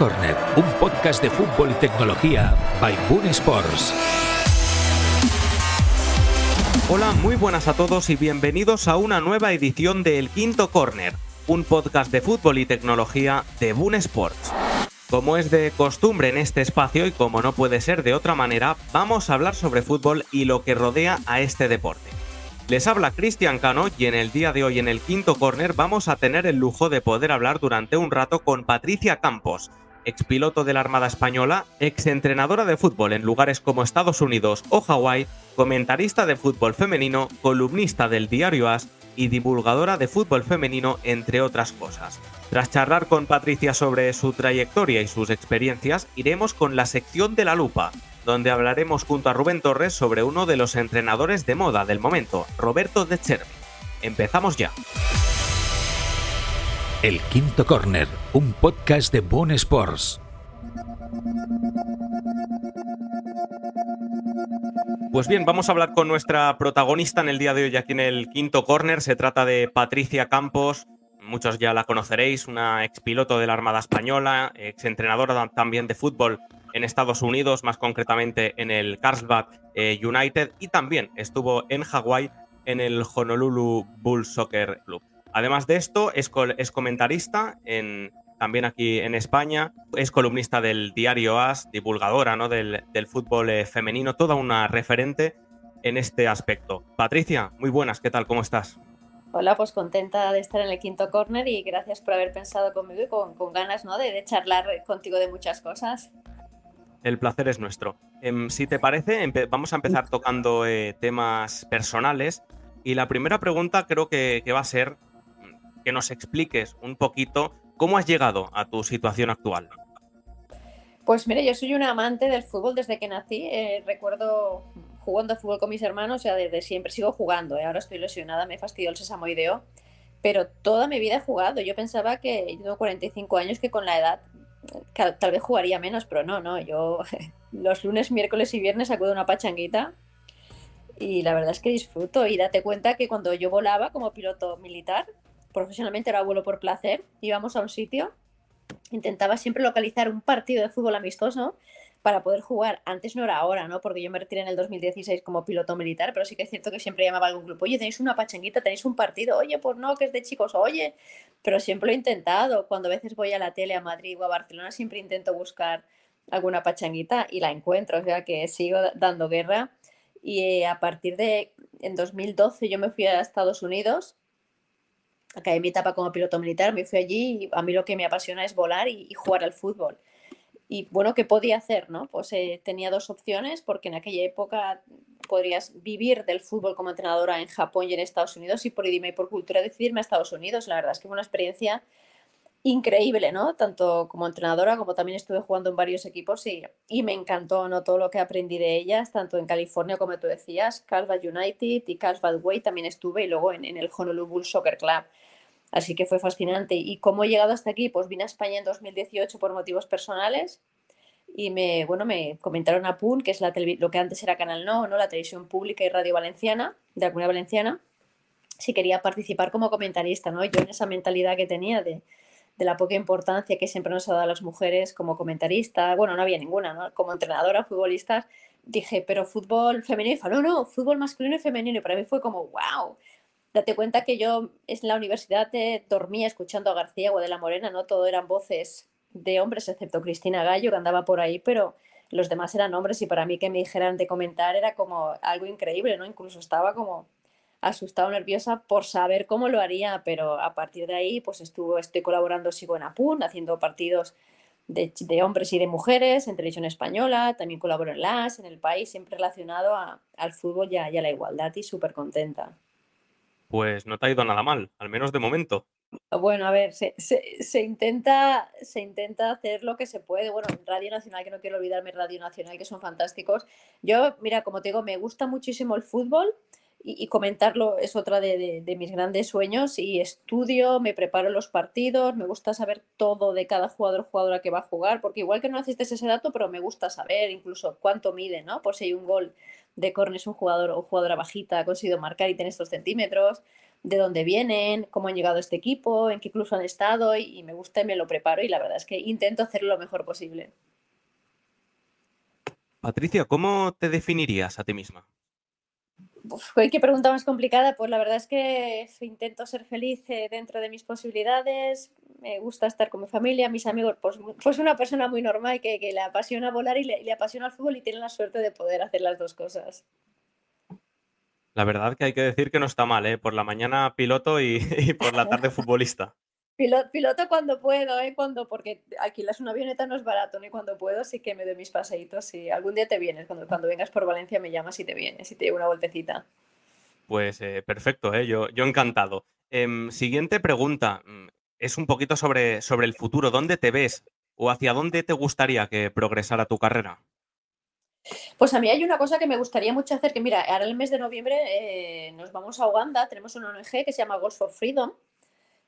Un podcast de fútbol y tecnología by Boon Sports. Hola, muy buenas a todos y bienvenidos a una nueva edición de El Quinto Corner, un podcast de fútbol y tecnología de Boon Sports. Como es de costumbre en este espacio y como no puede ser de otra manera, vamos a hablar sobre fútbol y lo que rodea a este deporte. Les habla Cristian Cano y en el día de hoy en el quinto corner vamos a tener el lujo de poder hablar durante un rato con Patricia Campos, expiloto de la Armada Española, exentrenadora de fútbol en lugares como Estados Unidos o Hawái, comentarista de fútbol femenino, columnista del diario As y divulgadora de fútbol femenino, entre otras cosas. Tras charlar con Patricia sobre su trayectoria y sus experiencias, iremos con la sección de la lupa, donde hablaremos junto a Rubén Torres sobre uno de los entrenadores de moda del momento, Roberto De Chervi. Empezamos ya. El Quinto Corner, un podcast de Boon Sports. Pues bien, vamos a hablar con nuestra protagonista en el día de hoy aquí en el Quinto Corner. Se trata de Patricia Campos. Muchos ya la conoceréis, una expiloto de la Armada Española, exentrenadora también de fútbol en Estados Unidos, más concretamente en el Carlsbad eh, United, y también estuvo en Hawái en el Honolulu Bulls Soccer Club. Además de esto, es, es comentarista en, también aquí en España, es columnista del diario AS, divulgadora ¿no? del, del fútbol eh, femenino, toda una referente en este aspecto. Patricia, muy buenas, ¿qué tal? ¿Cómo estás? Hola, pues contenta de estar en el quinto corner y gracias por haber pensado conmigo y con, con ganas ¿no? de, de charlar contigo de muchas cosas. El placer es nuestro. Em, si te parece, vamos a empezar tocando eh, temas personales. Y la primera pregunta creo que, va a ser que nos expliques un poquito cómo has llegado a tu situación actual. Pues mire, yo soy una amante del fútbol desde que nací. Eh, recuerdo jugando fútbol con mis hermanos, o sea, desde siempre sigo jugando. ¿eh? Ahora estoy lesionada, me fastidió el sesamoideo, pero toda mi vida he jugado. Yo pensaba que yo tengo 45 años, que con la edad tal vez jugaría menos, pero no, no, yo los lunes, miércoles y viernes acudo a una pachanguita y la verdad es que disfruto y date cuenta que cuando yo volaba como piloto militar, profesionalmente era vuelo por placer, íbamos a un sitio, intentaba siempre localizar un partido de fútbol amistoso para poder jugar. Antes no era ahora, ¿no? Porque yo me retiré en el 2016 como piloto militar, pero sí que es cierto que siempre llamaba a algún grupo, oye, tenéis una pachanguita, tenéis un partido, oye, pues no, que es de chicos, oye, pero siempre lo he intentado. Cuando a veces voy a la tele a Madrid o a Barcelona, siempre intento buscar alguna pachanguita y la encuentro, o sea que sigo dando guerra. Y eh, a partir de, en 2012 yo me fui a Estados Unidos, acabé mi etapa como piloto militar, me fui allí y a mí lo que me apasiona es volar y jugar al fútbol. Y bueno, ¿qué podía hacer? No? Pues eh, tenía dos opciones, porque en aquella época podrías vivir del fútbol como entrenadora en Japón y en Estados Unidos, y por idioma y por cultura decidirme a Estados Unidos. La verdad es que fue una experiencia increíble, ¿no? Tanto como entrenadora como también estuve jugando en varios equipos y, y me encantó, ¿no? Todo lo que aprendí de ellas, tanto en California como tú decías, Carlsbad United y Carlsbad Way también estuve y luego en, en el Honolulu Soccer Club. Así que fue fascinante. ¿Y cómo he llegado hasta aquí? Pues vine a España en 2018 por motivos personales y me, bueno, me comentaron a PUN, que es la lo que antes era Canal No, ¿no? la televisión pública y radio valenciana, de la comunidad valenciana, si quería participar como comentarista. ¿no? Yo en esa mentalidad que tenía de, de la poca importancia que siempre nos ha dado a las mujeres como comentarista, bueno, no había ninguna, ¿no? como entrenadora, futbolistas, dije, pero fútbol femenino, no, no, fútbol masculino y femenino, y para mí fue como, wow, date cuenta que yo en la universidad dormía escuchando a García o de la Morena, ¿no? Todo eran voces de hombres, excepto Cristina Gallo, que andaba por ahí, pero los demás eran hombres y para mí que me dijeran de comentar era como algo increíble, ¿no? Incluso estaba como asustado, nerviosa por saber cómo lo haría, pero a partir de ahí pues estuvo, estoy colaborando, sigo en APUN, haciendo partidos de, de, hombres y de mujeres en televisión española, también colaboro en LAS, en el país, siempre relacionado al fútbol y a, y a la igualdad y súper contenta pues no te ha ido nada mal, al menos de momento. Bueno, a ver, se, intenta, se intenta hacer lo que se puede. Bueno, Radio Nacional, que no quiero olvidarme, Radio Nacional, que son fantásticos. Yo, mira, como te digo, me gusta muchísimo el fútbol y, comentarlo es otra de, mis grandes sueños y estudio, me preparo los partidos, me gusta saber todo de cada jugador jugadora que va a jugar, porque igual que no necesites ese dato, pero me gusta saber incluso cuánto mide, ¿no? Por si hay un gol de córner un jugador o jugadora bajita ha conseguido marcar y tiene estos centímetros. de dónde vienen, cómo han llegado a este equipo, en qué clubs han estado y, me gusta y me lo preparo y la verdad es que intento hacerlo lo mejor posible. Patricia, ¿cómo te definirías a ti misma? Qué pregunta más complicada. Pues la verdad es que intento ser feliz eh, dentro de mis posibilidades. Me gusta estar con mi familia, mis amigos. Pues, pues una persona muy normal que, le apasiona volar y le, apasiona el fútbol y tiene la suerte de poder hacer las dos cosas. La verdad que hay que decir que no está mal, ¿eh? Por la mañana piloto y, por la tarde futbolista. Piloto, cuando puedo, ¿eh? Cuando, porque alquilas una avioneta no es barato, ni cuando puedo sí que me doy mis paseitos y algún día te vienes, cuando, cuando vengas por Valencia me llamas y te vienes y te llevo una vueltecita. Pues eh, perfecto, ¿eh? yo, yo encantado. Em, siguiente pregunta, mm, es un poquito sobre, sobre el futuro. ¿Dónde te ves o hacia dónde te gustaría que progresara tu carrera? Pues a mí hay una cosa que me gustaría mucho hacer, que mira, ahora el mes de noviembre eh, nos vamos a Uganda, tenemos una ONG que se llama Goals for Freedom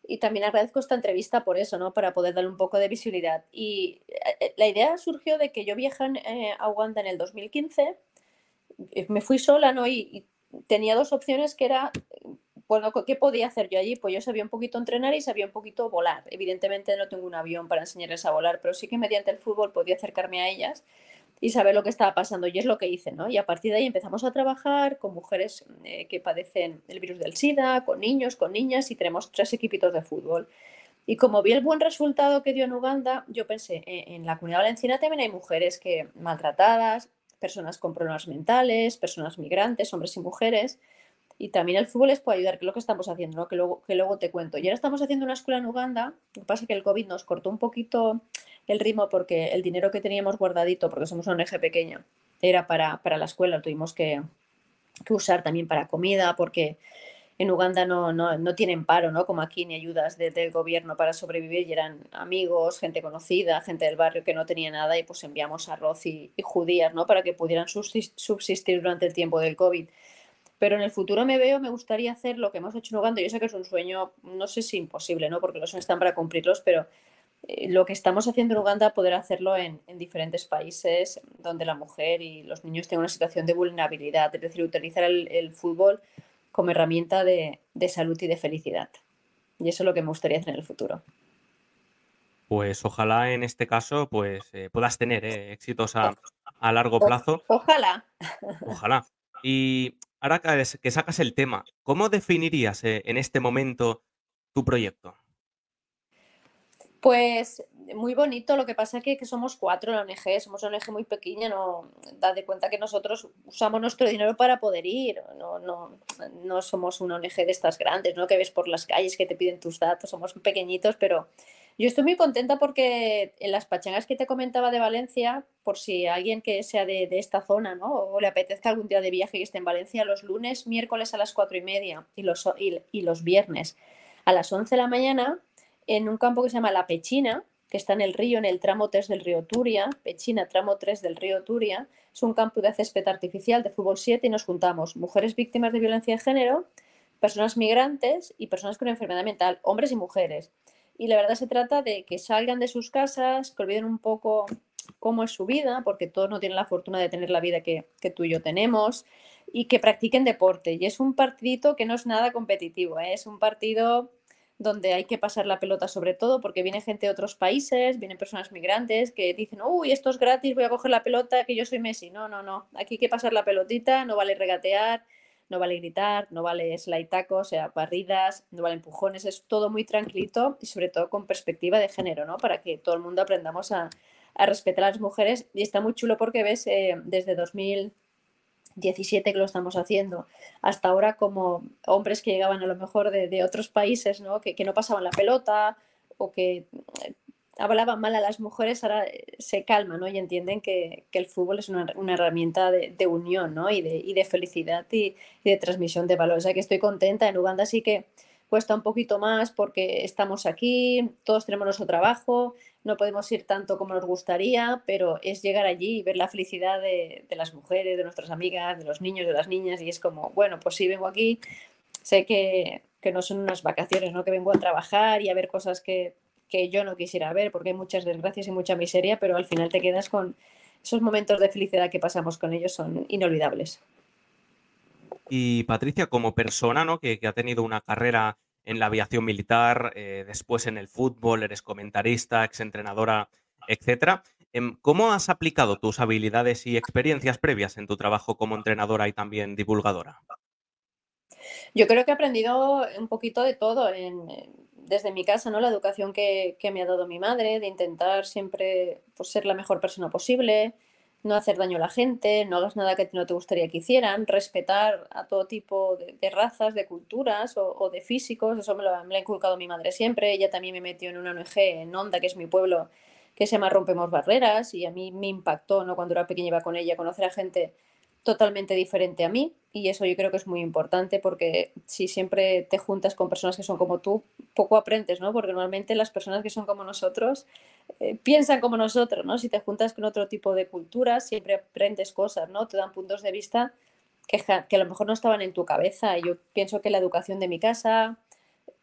y también agradezco esta entrevista por eso, ¿no? Para poder darle un poco de visibilidad. Y eh, la idea surgió de que yo viajé eh, a Uganda en el 2015, me fui sola, ¿no? Y, tenía dos opciones que era, bueno, ¿qué podía hacer yo allí? Pues yo sabía un poquito entrenar y sabía un poquito volar. Evidentemente no tengo un avión para enseñarles a volar, pero sí que mediante el fútbol podía acercarme a ellas y saber lo que estaba pasando. Y es lo que hice, ¿no? Y a partir de ahí empezamos a trabajar con mujeres eh, que padecen el virus del SIDA, con niños, con niñas y tenemos tres equipitos de fútbol. Y como vi el buen resultado que dio en Uganda, yo pensé, eh, en la comunidad valenciana también hay mujeres que maltratadas, personas con problemas mentales, personas migrantes, hombres y mujeres. Y también el fútbol les puede ayudar, que es lo que estamos haciendo, ¿no? que, luego, que luego te cuento. Y ahora estamos haciendo una escuela en Uganda, lo que pasa es que el COVID nos cortó un poquito el ritmo porque el dinero que teníamos guardadito, porque somos una ONG pequeña, era para, la escuela, tuvimos que, usar también para comida, porque en Uganda no, no, tienen paro, ¿no? Como aquí, ni ayudas del gobierno para sobrevivir, y eran amigos, gente conocida, gente del barrio que no tenía nada, y pues enviamos arroz y, judías, ¿no? Para que pudieran subsistir durante el tiempo del COVID. Pero en el futuro me veo, me gustaría hacer lo que hemos hecho en Uganda. Yo sé que es un sueño, no sé si imposible, ¿no? Porque los sueños están para cumplirlos, pero eh, lo que estamos haciendo en Uganda, poder hacerlo en, diferentes países donde la mujer y los niños tengan una situación de vulnerabilidad, es decir, utilizar el, fútbol como herramienta de, salud y de felicidad. Y eso es lo que me gustaría hacer en el futuro. Pues ojalá en este caso pues eh, puedas tener eh, éxitos a, largo plazo. ojalá. Ojalá. Y ahora que sacas el tema, ¿cómo definirías en este momento tu proyecto? Pues muy bonito, lo que pasa es que, somos cuatro en la ONG, somos una ONG muy pequeña, no da de cuenta que nosotros usamos nuestro dinero para poder ir, no, no, no somos una ONG de estas grandes, ¿no? que ves por las calles que te piden tus datos, somos pequeñitos, pero yo estoy muy contenta porque en las pachangas que te comentaba de Valencia, por si alguien que sea de, esta zona, ¿no? O le apetezca algún día de viaje y esté en Valencia, los lunes, miércoles a las cuatro y media y los, y los viernes a las once de la mañana en un campo que se llama La Pechina, que está en el río, en el tramo 3 del río Turia, Pechina, tramo 3 del río Turia. Es un campo de césped artificial de fútbol 7 y nos juntamos mujeres víctimas de violencia de género, personas migrantes y personas con enfermedad mental, hombres y mujeres. Y la verdad se trata de que salgan de sus casas, que olviden un poco cómo es su vida, porque todos no tienen la fortuna de tener la vida que, tú y yo tenemos, y que practiquen deporte. Y es un partidito que no es nada competitivo, ¿eh? es un partido donde hay que pasar la pelota sobre todo, porque viene gente de otros países, vienen personas migrantes que dicen, uy, esto es gratis, voy a coger la pelota, que yo soy Messi. No, no, no, aquí hay que pasar la pelotita, no vale regatear, no vale gritar, no vale slide tacos, o sea, barridas, no vale empujones, es todo muy tranquilito y sobre todo con perspectiva de género, ¿no? Para que todo el mundo aprendamos a, respetar a las mujeres y está muy chulo porque ves eh, desde 2000 17 que lo estamos haciendo, hasta ahora como hombres que llegaban a lo mejor de, otros países, ¿no? Que, no pasaban la pelota o que hablaban mal a las mujeres, ahora eh, se calman ¿no? y entienden que, el fútbol es una, herramienta de, unión ¿no? y, de, de felicidad y, y, de transmisión de valores. O sea que estoy contenta. En Uganda sí que cuesta un poquito más porque estamos aquí, todos tenemos nuestro trabajo, no podemos ir tanto como nos gustaría, pero es llegar allí y ver la felicidad de, las mujeres, de nuestras amigas, de los niños, de las niñas, y es como, bueno, pues sí, vengo aquí, sé que, no son unas vacaciones, ¿no? que vengo a trabajar y a ver cosas que, que yo no quisiera ver, porque hay muchas desgracias y mucha miseria, pero al final te quedas con esos momentos de felicidad que pasamos con ellos, son inolvidables. Y Patricia, como persona, ¿no? Que, ha tenido una carrera en la aviación militar, eh, después en el fútbol, eres comentarista, exentrenadora, etcétera. Em, ¿Cómo has aplicado tus habilidades y experiencias previas en tu trabajo como entrenadora y también divulgadora? Yo creo que he aprendido un poquito de todo desde mi casa, ¿no? La educación que, me ha dado mi madre, de intentar siempre pues, ser la mejor persona posible, no hacer daño a la gente, no hagas nada que no te gustaría que hicieran, respetar a todo tipo de, razas, de culturas o, de físicos, eso me lo, ha inculcado mi madre siempre. Ella también me metió en una ONG en Onda, que es mi pueblo, que se llama Rompemos Barreras, y a mí me impactó, ¿no? Cuando era pequeña iba con ella, conocer a gente totalmente diferente a mí y eso yo creo que es muy importante porque si siempre te juntas con personas que son como tú, poco aprendes, ¿no? Porque normalmente las personas que son como nosotros eh, piensan como nosotros, ¿no? Si te juntas con otro tipo de culturas, siempre aprendes cosas, ¿no? Te dan puntos de vista que, que a lo mejor no estaban en tu cabeza. Yo pienso que la educación de mi casa,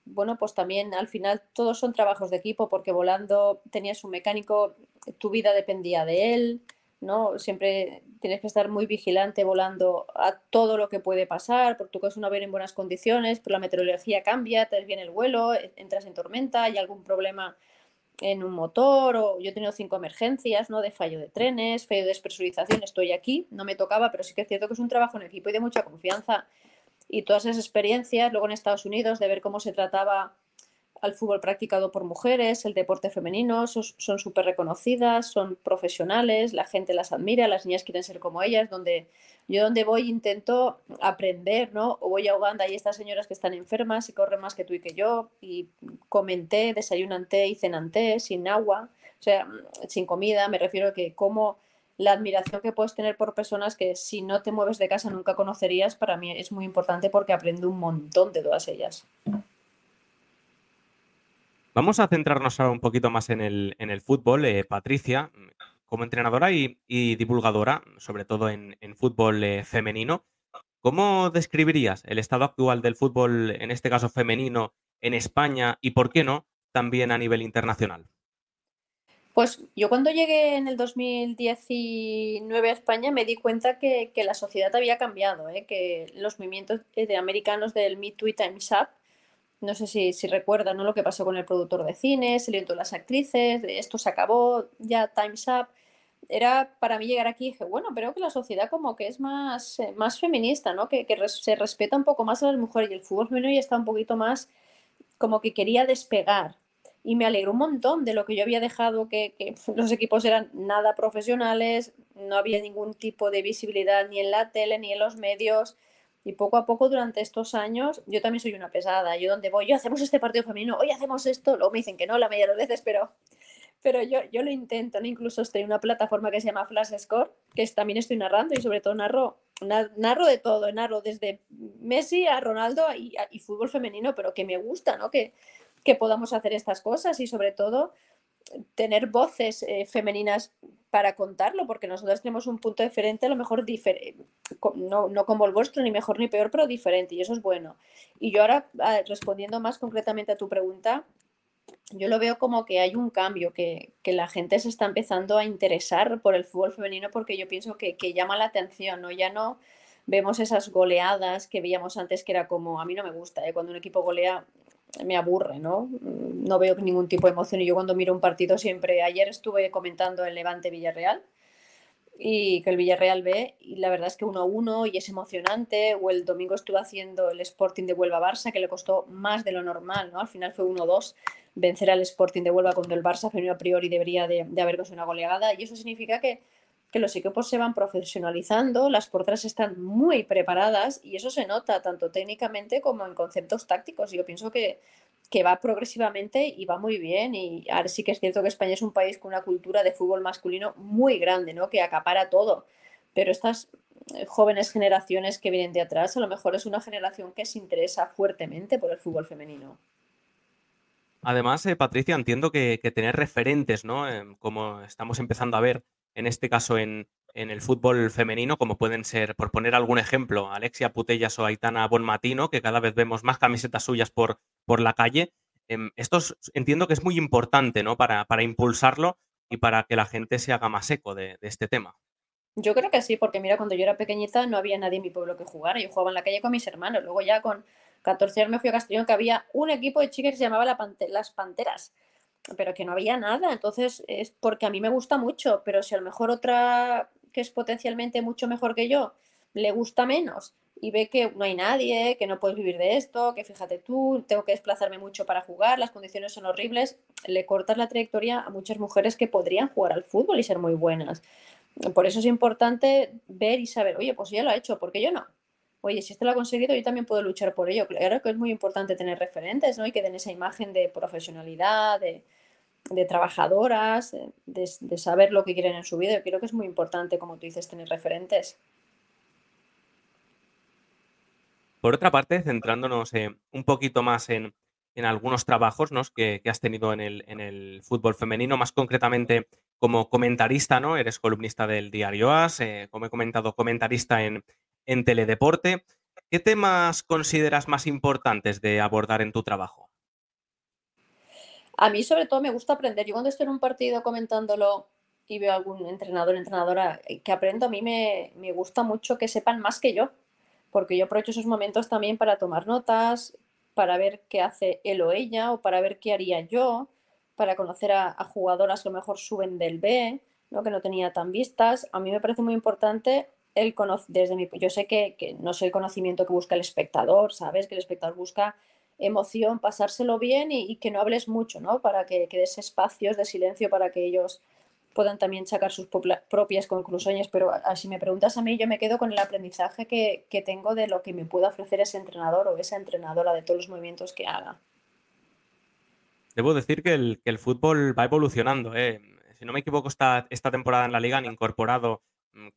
bueno, pues también al final todos son trabajos de equipo porque volando tenías un mecánico, tu vida dependía de él. ¿no? Siempre tienes que estar muy vigilante volando a todo lo que puede pasar, porque tú es un avión en buenas condiciones, pero la meteorología cambia, te viene el vuelo, e, entras en tormenta, hay algún problema en un motor, o yo he tenido cinco emergencias, ¿no? De fallo de trenes, fallo de despresurización, estoy aquí, no me tocaba, pero sí que es cierto que es un trabajo en equipo y de mucha confianza. Y todas esas experiencias, luego en Estados Unidos, de ver cómo se trataba al fútbol practicado por mujeres, el deporte femenino, son súper reconocidas, son profesionales, la gente las admira, las niñas quieren ser como ellas, donde yo donde voy intento aprender, ¿no? O voy a Uganda y estas señoras que están enfermas y corren más que tú y que yo, y comenté, desayunan té y cenan té sin agua, o sea, sin comida, me refiero a que como la admiración que puedes tener por personas que si no te mueves de casa nunca conocerías, para mí es muy importante porque aprendo un montón de todas ellas. Vamos a centrarnos ahora un poquito más en el, en el fútbol. Eh, Patricia, como entrenadora y, divulgadora, sobre todo en, fútbol eh, femenino, ¿cómo describirías el estado actual del fútbol, en este caso femenino, en España y, por qué no, también a nivel internacional? Pues yo cuando llegué en el 2019 a España me di cuenta que, la sociedad había cambiado, ¿eh? que los movimientos de americanos del Me Too y Time's no sé si, si recuerdan ¿no? lo que pasó con el productor de cine, se le las actrices, esto se acabó, ya Time's Up. Era para mí llegar aquí y dije, bueno, pero que la sociedad como que es más, eh, más feminista, ¿no? Que, se respeta un poco más a las mujeres y el fútbol femenino ya está un poquito más como que quería despegar. Y me alegró un montón de lo que yo había dejado, que, que los equipos eran nada profesionales, no había ningún tipo de visibilidad ni en la tele ni en los medios y poco a poco durante estos años, yo también soy una pesada. Yo donde voy, yo hacemos este partido femenino, hoy hacemos esto, luego me dicen que no la mayoría de las veces, pero, pero yo, yo lo intento. ¿no? Incluso estoy en una plataforma que se llama Flash Score, que también estoy narrando y sobre todo narro, narro de todo, narro desde Messi a Ronaldo y, y fútbol femenino, pero que me gusta, ¿no? Que, que podamos hacer estas cosas y sobre todo tener voces eh, femeninas para contarlo, porque nosotros tenemos un punto diferente, a lo mejor diferente, no, no, como el vuestro, ni mejor ni peor, pero diferente, y eso es bueno. Y yo ahora, ah, respondiendo más concretamente a tu pregunta, yo lo veo como que hay un cambio, que, que, la gente se está empezando a interesar por el fútbol femenino porque yo pienso que, que llama la atención, ¿no? Ya no vemos esas goleadas que veíamos antes que era como, a mí no me gusta, ¿eh? cuando un equipo golea me aburre, ¿no? No veo ningún tipo de emoción y yo cuando miro un partido siempre, ayer estuve comentando el Levante Villarreal y que el Villarreal ve y la verdad es que 1-1 y es emocionante o el domingo estuve haciendo el Sporting de Huelva Barça que le costó más de lo normal, ¿no? Al final fue 1-2 vencer al Sporting de Huelva cuando el Barça a priori debería de, de haber conseguido una goleada y eso significa que que los equipos se van profesionalizando, las porteras están muy preparadas y eso se nota tanto técnicamente como en conceptos tácticos. Yo pienso que, que va progresivamente y va muy bien. Y ahora sí que es cierto que España es un país con una cultura de fútbol masculino muy grande, ¿no? Que acapara todo. Pero estas eh, jóvenes generaciones que vienen de atrás, a lo mejor es una generación que se interesa fuertemente por el fútbol femenino. Además, eh, Patricia, entiendo que, que, tener referentes, ¿no? como estamos empezando a ver en este caso en, el fútbol femenino, como pueden ser, por poner algún ejemplo, Alexia Putellas o Aitana Bonmatino, que cada vez vemos más camisetas suyas por, la calle. Em, esto entiendo que es muy importante ¿no? para, para impulsarlo y para que la gente se haga más eco de, este tema. Yo creo que sí, porque mira, cuando yo era pequeñita no había nadie en mi pueblo que jugara. Yo jugaba en la calle con mis hermanos. Luego ya con 14 años me fui a Castellón que había un equipo de chicas que se llamaba Las Panteras, pero que no había nada. Entonces es porque a mí me gusta mucho, pero si a lo mejor otra que es potencialmente mucho mejor que yo le gusta menos y ve que no hay nadie, que no puedes vivir de esto, que fíjate tú, tengo que desplazarme mucho para jugar, las condiciones son horribles, le cortas la trayectoria a muchas mujeres que podrían jugar al fútbol y ser muy buenas. Por eso es importante ver y saber, oye, pues ya lo ha hecho, ¿por qué yo no? Oye, si esto lo ha conseguido, yo también puedo luchar por ello. Claro que es muy importante tener referentes, ¿no? Y que den esa imagen de profesionalidad, de, trabajadoras, de, de, saber lo que quieren en su vida. Yo creo que es muy importante, como tú dices, tener referentes. Por otra parte, centrándonos eh, un poquito más en, algunos trabajos que, has tenido en el, fútbol femenino, más concretamente como comentarista, ¿no? Eres columnista del diario AS, eh, como he comentado, comentarista en, en Teledeporte. ¿Qué temas consideras más importantes de abordar en tu trabajo? A mí sobre todo me gusta aprender. Yo cuando estoy en un partido comentándolo y veo a algún entrenador, entrenadora eh, que aprendo, a mí me, me gusta mucho que sepan más que yo porque yo aprovecho esos momentos también para tomar notas, para ver qué hace él o ella, o para ver qué haría yo, para conocer a, jugadoras que a lo mejor suben del B, ¿no? que no tenía tan vistas. A mí me parece muy importante el desde mi yo sé que, no soy el conocimiento que busca el espectador, ¿sabes? Que el espectador busca emoción, pasárselo bien y, que no hables mucho, ¿no? Para que, que des espacios de silencio para que ellos puedan también sacar sus propias conclusiones, pero si me preguntas a mí, yo me quedo con el aprendizaje que, tengo de lo que me puede ofrecer ese entrenador o esa entrenadora de todos los movimientos que haga. Debo decir que el, que el fútbol va evolucionando. ¿eh? Si no me equivoco, esta, esta temporada en la liga han incorporado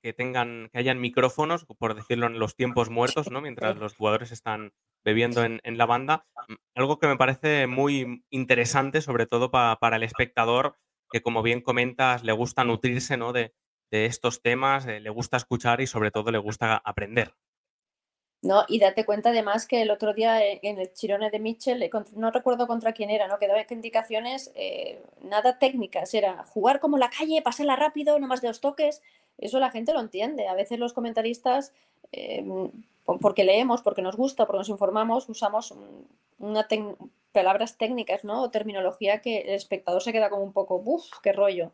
que tengan, que hayan micrófonos, por decirlo en los tiempos muertos, ¿no? Mientras los jugadores están bebiendo en, la banda. Mm, algo que me parece muy interesante, sobre todo para el espectador, que como bien comentas, le gusta nutrirse ¿no? de, estos temas, eh, le gusta escuchar y sobre todo le gusta aprender. No, y date cuenta además que el otro día eh, en el Chirone de Mitchell, eh, no recuerdo contra quién era, ¿no? Que daba indicaciones nada técnicas, era jugar como la calle, pasarla rápido, no más de dos toques. Eso la gente lo entiende. A veces los comentaristas, porque leemos, porque nos gusta, porque nos informamos, usamos una palabras técnicas, ¿no? O terminología que el espectador se queda como un poco, uff, qué rollo.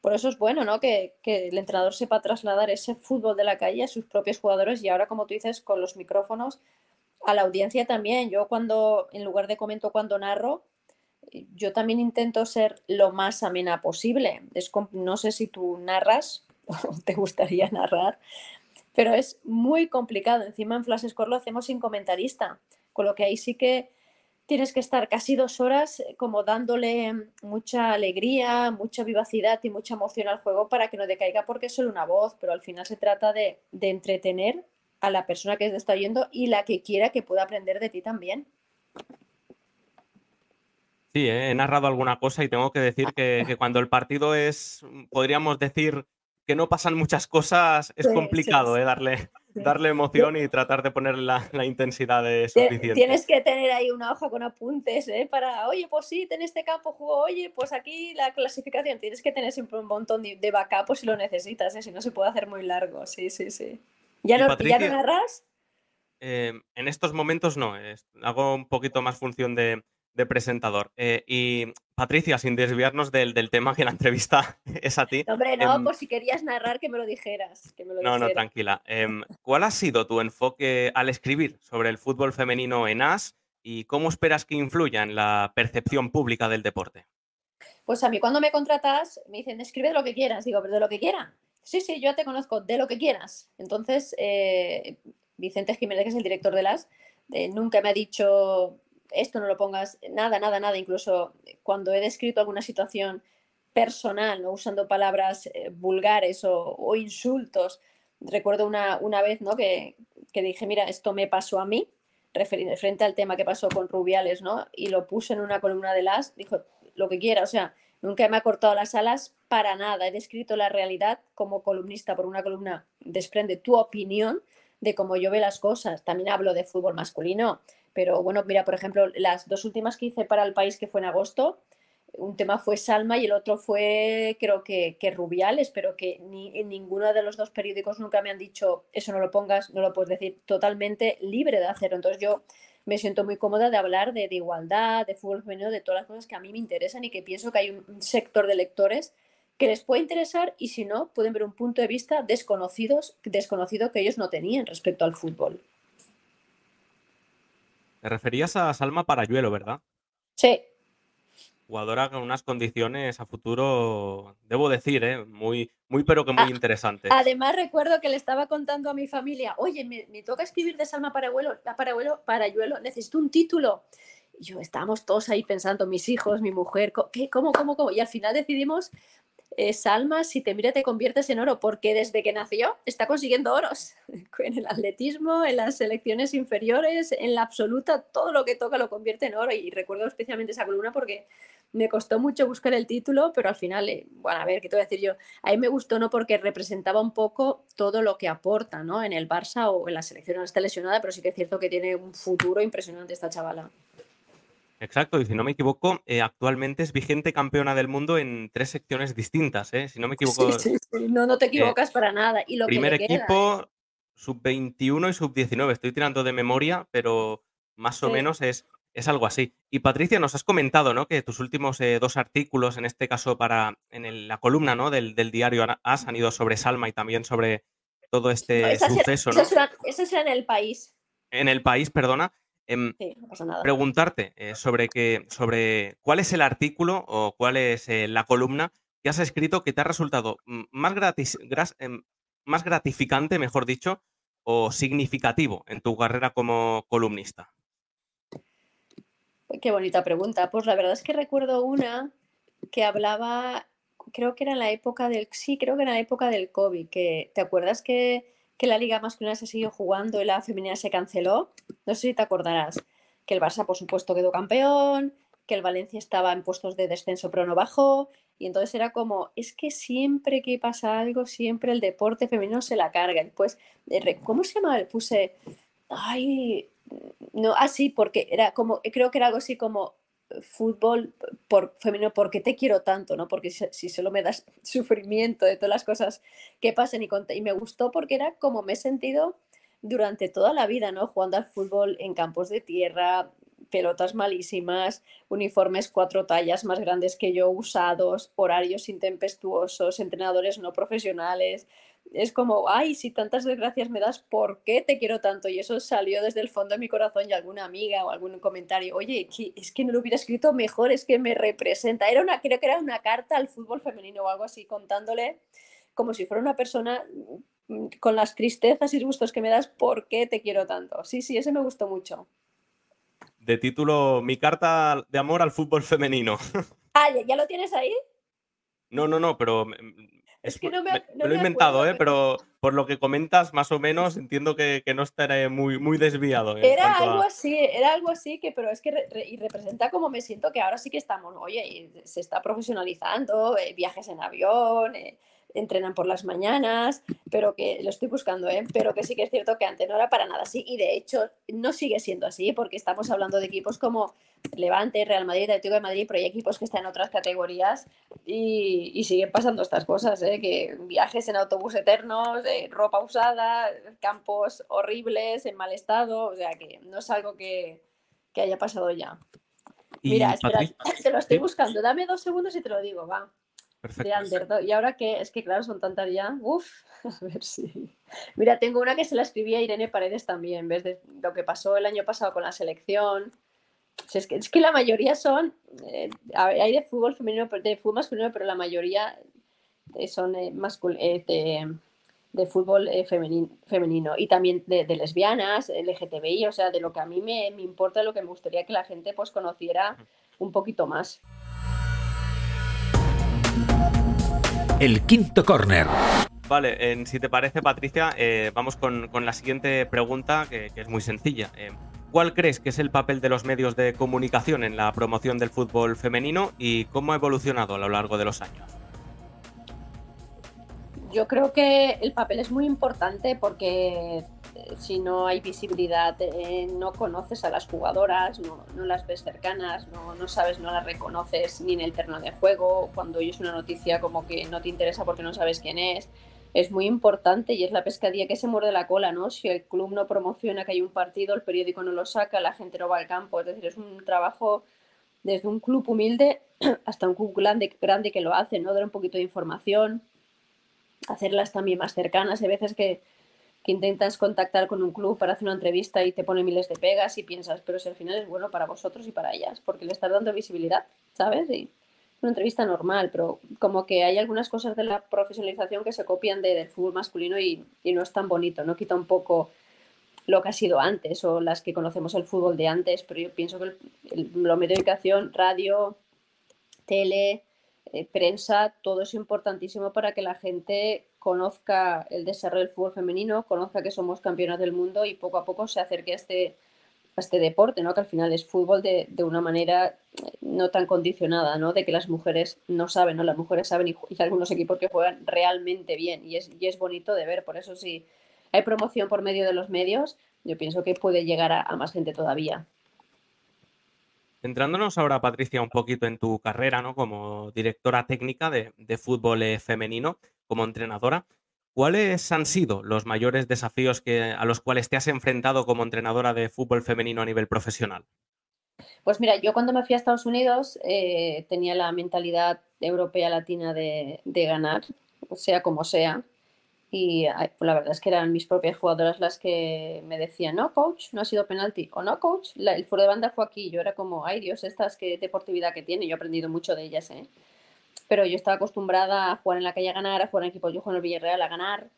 Por eso es bueno, ¿no? Que, el entrenador sepa trasladar ese fútbol de la calle a sus propios jugadores y ahora, como tú dices, con los micrófonos, a la audiencia también. Yo cuando, en lugar de comento cuando narro, yo también intento ser lo más amena posible. Es, no sé si tú narras te gustaría narrar, pero es muy complicado. Encima en Flash Score lo hacemos sin comentarista, con lo que ahí sí que tienes que estar casi dos horas eh, como dándole mucha alegría, mucha vivacidad y mucha emoción al juego para que no decaiga porque es solo una voz, pero al final se trata de, entretener a la persona que te está oyendo y la que quiera que pueda aprender de ti también. Sí, he narrado alguna cosa y tengo que decir que cuando el partido es, podríamos decir, que no pasan muchas cosas, es complicado ¿eh? darle, darle emoción y tratar de poner la, intensidad de suficiente. Tienes que tener ahí una hoja con apuntes ¿eh? para, oye, pues sí, en este campo jugó, oye, pues aquí la clasificación. Tienes que tener siempre un montón de, de backup si lo necesitas, ¿eh? si no se puede hacer muy largo. Sí, sí, sí. ¿Ya, no, ¿ya narras? Eh, en estos momentos no, hago un poquito más función de, de presentador. Eh, y Patricia, sin desviarnos del, tema que la entrevista es a ti. hombre, no, em, por si querías narrar que me lo dijeras. no, no, tranquila. Em, ¿Cuál ha sido tu enfoque al escribir sobre el fútbol femenino en AS y cómo esperas que influya en la percepción pública del deporte? Pues a mí cuando me contratas me dicen, escribe de lo que quieras. Digo, pero de lo que quiera. Sí, sí, yo te conozco, de lo que quieras. Entonces, eh, Vicente Jiménez, que es el director de las, eh, nunca me ha dicho esto no lo pongas, nada, nada, nada, incluso cuando he descrito alguna situación personal, no usando palabras eh, vulgares o, insultos. Recuerdo una, una vez ¿no? que, que, dije, mira, esto me pasó a mí, frente al tema que pasó con Rubiales, ¿no? y lo puse en una columna de las, dijo, lo que quiera, o sea, nunca me ha cortado las alas para nada, he descrito la realidad como columnista por una columna, desprende tu opinión de cómo yo veo las cosas. También hablo de fútbol masculino, pero bueno, mira, por ejemplo, las dos últimas que hice para el país, que fue en agosto, un tema fue Salma y el otro fue, creo que, Rubiales, pero que ni, en ninguno de los dos periódicos nunca me han dicho eso no lo pongas, no lo puedes decir, totalmente libre de hacerlo. Entonces yo me siento muy cómoda de hablar de, igualdad, de fútbol femenino, de todas las cosas que a mí me interesan y que pienso que hay un, sector de lectores que les puede interesar y si no, pueden ver un punto de vista desconocidos, desconocido que ellos no tenían respecto al fútbol. Te referías a Salma Parayuelo, ¿verdad? Sí, jugadora con unas condiciones a futuro, debo decir, ¿eh? muy, muy pero que muy ah, interesantes. Además recuerdo que le estaba contando a mi familia, oye, me, toca escribir de Salma Parayuelo, Parayuelo, necesito un título. Y yo estábamos todos ahí pensando, mis hijos, mi mujer, ¿qué, ¿cómo, cómo, cómo? Y al final decidimos eh, Salma, si te mira te conviertes en oro, porque desde que nació está consiguiendo oros en el atletismo, en las selecciones inferiores, en la absoluta, todo lo que toca lo convierte en oro. Y recuerdo especialmente esa columna porque me costó mucho buscar el título, pero al final, eh, bueno, a ver, ¿qué te voy a decir yo? A mí me gustó, ¿no? Porque representaba un poco todo lo que aporta, ¿no? En el Barça o en la selección, no está lesionada, pero sí que es cierto que tiene un futuro impresionante esta chavala. Exacto, y si no me equivoco, eh, actualmente es vigente campeona del mundo en tres secciones distintas, ¿eh? Si no me equivoco. Sí, sí, sí. No, no te equivocas para nada. Y lo primer equipo, sub-21 y sub-19. Estoy tirando de memoria, pero más o menos es, es algo así. Y Patricia, nos has comentado, ¿no? Que tus últimos eh, dos artículos, en este caso para en la columna, ¿no? Del, diario AS han ido sobre Salma y también sobre todo este suceso, ¿no? Eso será en el país. En el país, perdona. Em, preguntarte eh, sobre, que, sobre cuál es el artículo o cuál es eh, la columna que has escrito que te ha resultado más, gratis, em, más gratificante, mejor dicho, o significativo en tu carrera como columnista. Qué bonita pregunta. Pues la verdad es que recuerdo una que hablaba, creo que era en la época del, sí, creo que era en la época del COVID, que te acuerdas que que la liga masculina se siguió jugando y la femenina se canceló. No sé si te acordarás que el Barça, por supuesto, quedó campeón, que el Valencia estaba en puestos de descenso pero no bajó. Y entonces era como, es que siempre que pasa algo, siempre el deporte femenino se la carga. Después, ¿cómo se llama? Puse, ay, no, así, ah, porque era como, creo que era algo así como fútbol por, femenino porque te quiero tanto, ¿no? Porque si, solo me das sufrimiento de todas las cosas que pasen y, y me gustó porque era como me he sentido durante toda la vida, ¿no? Jugando al fútbol en campos de tierra, pelotas malísimas, uniformes cuatro tallas más grandes que yo usados, horarios intempestuosos, entrenadores no profesionales, es como, ay, si tantas desgracias me das, ¿por qué te quiero tanto? Y eso salió desde el fondo de mi corazón y alguna amiga o algún comentario, oye, es que no lo hubiera escrito mejor, es que me representa. Era una, creo que era una carta al fútbol femenino o algo así, contándole como si fuera una persona mm, con las tristezas y gustos que me das, ¿por qué te quiero tanto? Sí, sí, ese me gustó mucho. De título, mi carta de amor al fútbol femenino. Ah, ¿ya lo tienes ahí? No, no, no, pero es que no me, lo he inventado, ¿eh? pero por lo que comentas, más o menos, entiendo que, no estaré muy, muy desviado. Era algo así, era algo así, que, pero es que y representa como me siento que ahora sí que estamos, oye, se está profesionalizando, eh, viajes en avión, eh, entrenan por las mañanas, pero que lo estoy buscando, ¿eh? pero que sí que es cierto que antes no era para nada así y de hecho no sigue siendo así porque estamos hablando de equipos como Levante, Real Madrid, Atlético de Madrid, pero hay equipos que están en otras categorías y, siguen pasando estas cosas, ¿eh? que viajes en autobús eternos, eh, ropa usada, campos horribles, en mal estado, o sea que no es algo que, que haya pasado ya. Mira, espera, te lo estoy buscando, dame dos segundos y te lo digo, va. Perfecto. Y ahora que es que, claro, son tantas ya. Uf, a ver si. Mira, tengo una que se la escribí a Irene Paredes también, ¿ves? De lo que pasó el año pasado con la selección. es, que, es que la mayoría son. Eh, hay de fútbol femenino, de fútbol masculino, pero la mayoría eh, son eh, de, fútbol femenino, femenino, y también de, lesbianas, LGTBI, o sea, de lo que a mí me, me importa, lo que me gustaría que la gente pues conociera un poquito más. El quinto corner. Vale, si te parece, Patricia, eh, vamos con, la siguiente pregunta, que, es muy sencilla. Eh, ¿Cuál crees que es el papel de los medios de comunicación en la promoción del fútbol femenino y cómo ha evolucionado a lo largo de los años? Yo creo que el papel es muy importante porque si no hay visibilidad, eh, no conoces a las jugadoras, no, las ves cercanas, no, no, sabes, no las reconoces ni en el terreno de juego, cuando oyes una noticia como que no te interesa porque no sabes quién es. Es muy importante y es la pescadilla que se muerde la cola, ¿no? Si el club no promociona que hay un partido, el periódico no lo saca, la gente no va al campo. Es decir, es un trabajo desde un club humilde hasta un club grande, grande que lo hace, ¿no? Dar un poquito de información, hacerlas también más cercanas. Hay veces que, que intentas contactar con un club para hacer una entrevista y te pone miles de pegas y piensas, pero si al final es bueno para vosotros y para ellas, porque le estás dando visibilidad, ¿sabes? Y una entrevista normal, pero como que hay algunas cosas de la profesionalización que se copian de, del fútbol masculino y, y, no es tan bonito, no quita un poco lo que ha sido antes o las que conocemos el fútbol de antes, pero yo pienso que el, el, lo medio de educación, radio, tele, eh, prensa, todo es importantísimo para que la gente conozca el desarrollo del fútbol femenino, conozca que somos campeonas del mundo y poco a poco se acerque a este, a este deporte, ¿no? que al final es fútbol de, de, una manera eh, no tan condicionada, ¿no? de que las mujeres no saben, ¿no? las mujeres saben y, algunos equipos que juegan realmente bien y es, y es bonito de ver, por eso si hay promoción por medio de los medios, yo pienso que puede llegar a, a más gente todavía. Centrándonos ahora, Patricia, un poquito en tu carrera, ¿no? Como directora técnica de, fútbol eh, femenino, como entrenadora, ¿cuáles han sido los mayores desafíos que, a los cuales te has enfrentado como entrenadora de fútbol femenino a nivel profesional? Pues mira, yo cuando me fui a Estados Unidos eh, tenía la mentalidad europea latina de, de ganar, sea como sea y pues la verdad es que eran mis propias jugadoras las que me decían, no, coach, no ha sido penalti, o no, coach, el foro de banda fue aquí. Yo era como, ay Dios, estas qué deportividad que tiene. Yo he aprendido mucho de ellas, ¿eh? Pero yo estaba acostumbrada a jugar en la calle a ganar, a jugar en equipos, yo juego en el Villarreal a ganar.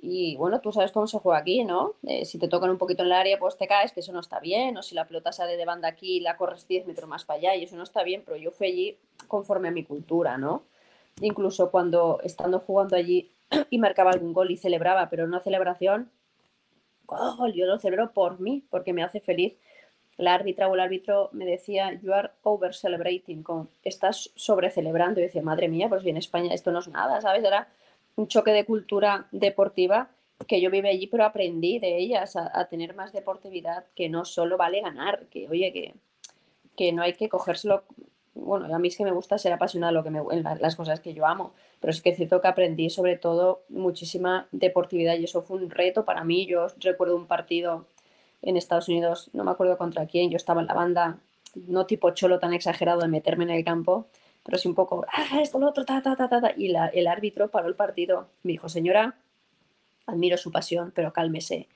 Y bueno, tú sabes cómo se juega aquí, ¿no? Eh, si te tocan un poquito en el área, pues te caes, que eso no está bien. O si la pelota sale de banda aquí, la corres 10 metros más para allá, y eso no está bien. Pero yo fui allí conforme a mi cultura, ¿no? Incluso cuando estando jugando allí y marcaba algún gol y celebraba, pero una celebración, gol, yo lo celebro por mí, porque me hace feliz. La árbitra o el árbitro me decía, you are over celebrating, como estás sobre celebrando. Y decía, madre mía, pues bien, en España esto no es nada, ¿sabes? Era un choque de cultura deportiva que yo viví allí, pero aprendí de ellas a, a, tener más deportividad, que no solo vale ganar, que oye, que, que no hay que cogérselo. Bueno, a mí es que me gusta ser apasionada lo que me, en las cosas que yo amo, pero sí que es cierto que aprendí sobre todo muchísima deportividad y eso fue un reto para mí. Yo recuerdo un partido en Estados Unidos, no me acuerdo contra quién, yo estaba en la banda, no tipo cholo tan exagerado de meterme en el campo, pero sí un poco, ah, esto, lo otro, ta, ta, ta, ta. y la, el árbitro paró el partido. Me dijo, señora, admiro su pasión, pero cálmese.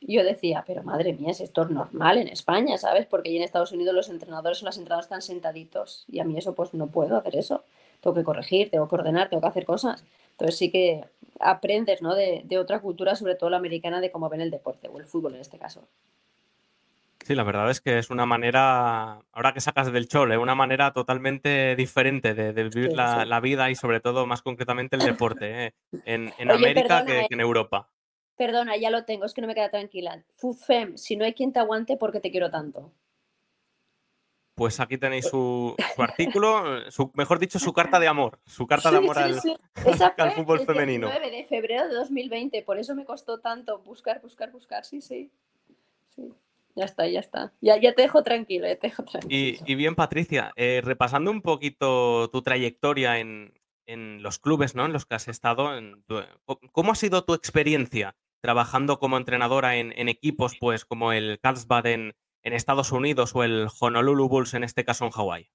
Yo decía, pero madre mía, es esto es normal en España, ¿sabes? Porque allí en Estados Unidos los entrenadores o las entrenadoras están sentaditos y a mí eso pues no puedo hacer eso tengo que corregir, tengo que ordenar, tengo que hacer cosas. Entonces sí que aprendes ¿no? de, de otra cultura, sobre todo la americana, de cómo ven el deporte o el fútbol en este caso. Sí, la verdad es que es una manera, ahora que sacas del chole, una manera totalmente diferente de, de vivir sí, la, sí. la, vida y sobre todo, más concretamente, el deporte ¿eh? en, en Oye, América perdona, que, que, en Europa. Perdona, ya lo tengo, es que no me queda tranquila. Fem, si no hay quien te aguante, ¿por qué te quiero tanto? Pues aquí tenéis su, su artículo, su, mejor dicho, su carta de amor, su carta sí, de amor sí, al, sí. al, fútbol femenino. El 9 de febrero de 2020, por eso me costó tanto buscar, buscar, buscar, sí, sí. sí. Ya está, ya está. Ya, ya te dejo tranquilo, ya te dejo tranquilo. Y, y bien, Patricia, eh, repasando un poquito tu trayectoria en, en, los clubes ¿no? en los que has estado, tu, ¿cómo ha sido tu experiencia trabajando como entrenadora en, en equipos pues como el Carlsbad en, en Estados Unidos o el Honolulu Bulls en este caso en Hawái?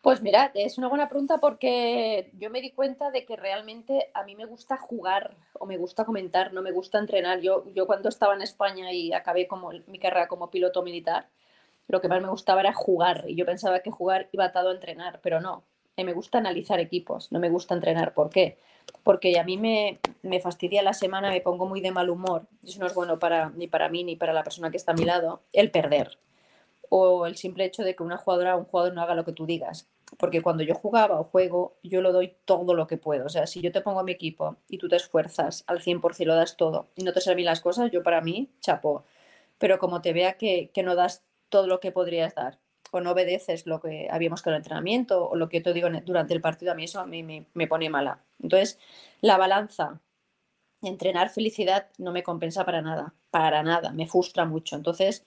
Pues mira, es una buena pregunta porque yo me di cuenta de que realmente a mí me gusta jugar o me gusta comentar, no me gusta entrenar. Yo, yo cuando estaba en España y acabé como mi carrera como piloto militar, lo que más me gustaba era jugar y yo pensaba que jugar iba atado a entrenar, pero no. Me gusta analizar equipos, no me gusta entrenar. ¿Por qué? Porque a mí me, me fastidia la semana, me pongo muy de mal humor. Eso no es bueno para, ni para mí ni para la persona que está a mi lado, el perder o el simple hecho de que una jugadora o un jugador no haga lo que tú digas. Porque cuando yo jugaba o juego, yo lo doy todo lo que puedo. O sea, si yo te pongo a mi equipo y tú te esfuerzas al 100% lo das todo y no te salen las cosas, yo para mí, chapo. Pero como te vea que, que no das todo lo que podrías dar o no obedeces lo que habíamos con el entrenamiento o lo que yo te digo durante el partido, a mí eso a mí me, pone mala. Entonces, la balanza entrenar felicidad no me compensa para nada, para nada, me frustra mucho. Entonces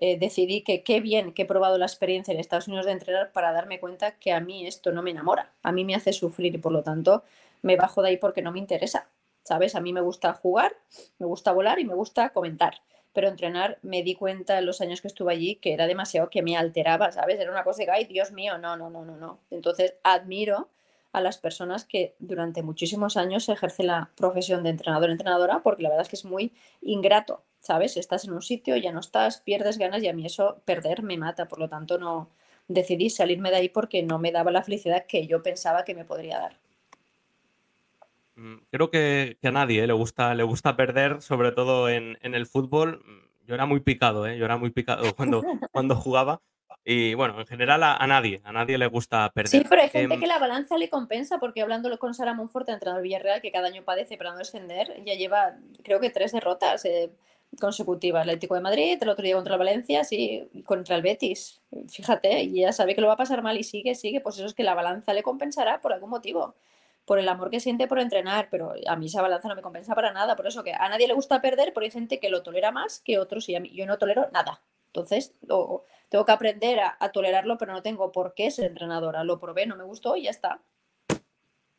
eh, decidí que qué bien que he probado la experiencia en Estados Unidos de entrenar para darme cuenta que a mí esto no me enamora, a mí me hace sufrir y por lo tanto me bajo de ahí porque no me interesa. ¿Sabes? A mí me gusta jugar, me gusta volar y me gusta comentar. Pero entrenar me di cuenta en los años que estuve allí que era demasiado que me alteraba, ¿sabes? Era una cosa de, Dios mío, no, no, no, no, no. Entonces admiro a las personas que durante muchísimos años ejercen la profesión de entrenador-entrenadora porque la verdad es que es muy ingrato, ¿sabes? Estás en un sitio, ya no estás, pierdes ganas y a mí eso perder me mata, por lo tanto no decidí salirme de ahí porque no me daba la felicidad que yo pensaba que me podría dar. Mm, creo que, a nadie ¿eh? le, gusta, le gusta perder, sobre todo en, el fútbol. Yo era muy picado, ¿eh? yo era muy picado cuando, cuando jugaba. Y bueno, en general a, nadie, a nadie le gusta perder. Sí, pero hay gente em, que la balanza le compensa, porque hablándolo con Sara Monfort, entrenador Villarreal, que cada año padece para no descender, ya lleva, creo que tres derrotas eh, consecutivas. Atlético de Madrid, el otro día contra el Valencia, sí, contra el Betis. Fíjate, y ya sabe que lo va a pasar mal y sigue, sigue, pues eso es que la balanza le compensará por algún motivo por el amor que siente por entrenar, pero a mí esa balanza no me compensa para nada, por eso que a nadie le gusta perder, pero hay gente que lo tolera más que otros y a mí yo no tolero nada. Entonces, tengo que aprender a, tolerarlo, pero no tengo por qué ser entrenadora. Lo probé, no me gustó y ya está.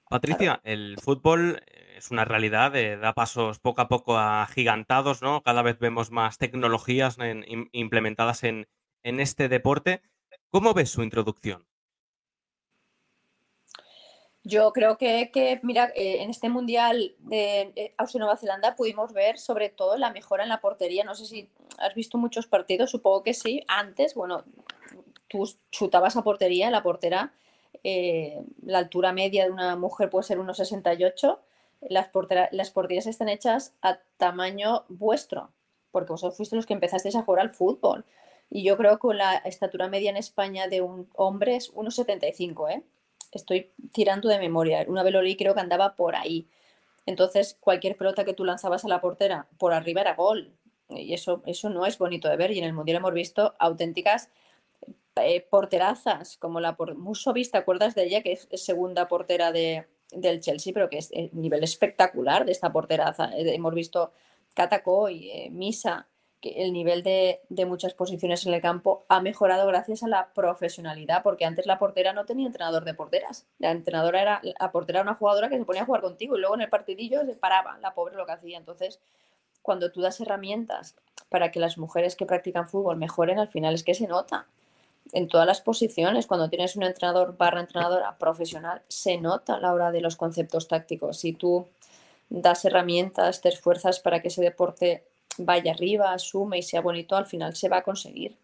Patricia, el fútbol es una realidad, eh, da pasos poco a poco agigantados, ¿no? Cada vez vemos más tecnologías implementadas en, en este deporte. ¿Cómo ves su introducción? Yo creo que, mira, eh, en este Mundial de eh, Australia-Nueva Zelanda pudimos ver sobre todo la mejora en la portería. No sé si has visto muchos partidos, supongo que sí. Antes, bueno, tú chutabas a portería, la portera, eh, la altura media de una mujer puede ser unos 68. Las, las porterías están hechas a tamaño vuestro, porque vosotros fuiste los que empezasteis a jugar al fútbol. Y yo creo que la estatura media en España de un hombre es 1,75, ¿eh? Estoy tirando de memoria, una Velori creo que andaba por ahí. Entonces, cualquier pelota que tú lanzabas a la portera por arriba era gol. Y eso, eso no es bonito de ver. Y en el Mundial hemos visto auténticas eh, porterazas, como la por Musovic, ¿te acuerdas de ella? Que es, segunda portera de, del Chelsea, pero que es el nivel espectacular de esta porteraza. Eh, hemos visto Katako y eh, Misa que el nivel de, muchas posiciones en el campo ha mejorado gracias a la profesionalidad, porque antes la portera no tenía entrenador de porteras. La entrenadora era, la portera era una jugadora que se ponía a jugar contigo y luego en el partidillo se paraba, la pobre lo que hacía. Entonces, cuando tú das herramientas para que las mujeres que practican fútbol mejoren, al final es que se nota. En todas las posiciones, cuando tienes un entrenador barra entrenadora profesional, se nota a la hora de los conceptos tácticos. Si tú das herramientas, te esfuerzas para que ese deporte vaya arriba, asume y sea bonito, al final se va a conseguir.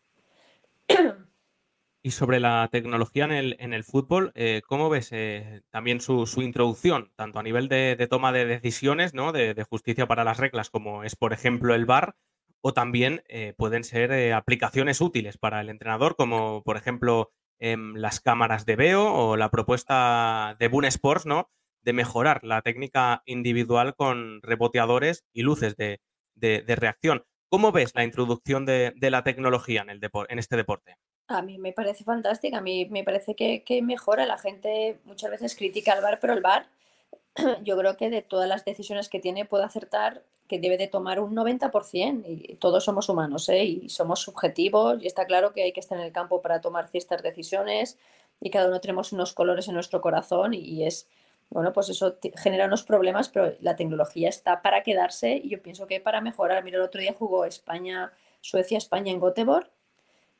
Y sobre la tecnología en el, en el fútbol, eh, ¿cómo ves eh, también su, introducción, tanto a nivel de, toma de decisiones, ¿no? De, justicia para las reglas, como es, por ejemplo, el VAR, o también eh, pueden ser aplicaciones útiles para el entrenador, como por ejemplo em, las cámaras de veo o la propuesta de Boon Sports, ¿no? De mejorar la técnica individual con reboteadores y luces de, de, reacción. ¿Cómo ves la introducción de, la tecnología en, el en este deporte? A mí me parece fantástica, a mí me parece que, mejora. La gente muchas veces critica al bar, pero el bar, yo creo que de todas las decisiones que tiene puede acertar que debe de tomar un 90% y todos somos humanos ¿eh? y somos subjetivos y está claro que hay que estar en el campo para tomar ciertas decisiones y cada uno tenemos unos colores en nuestro corazón y es, bueno, pues eso genera unos problemas, pero la tecnología está para quedarse y yo pienso que para mejorar. Mira, el otro día jugó España, Suecia, España en Göteborg,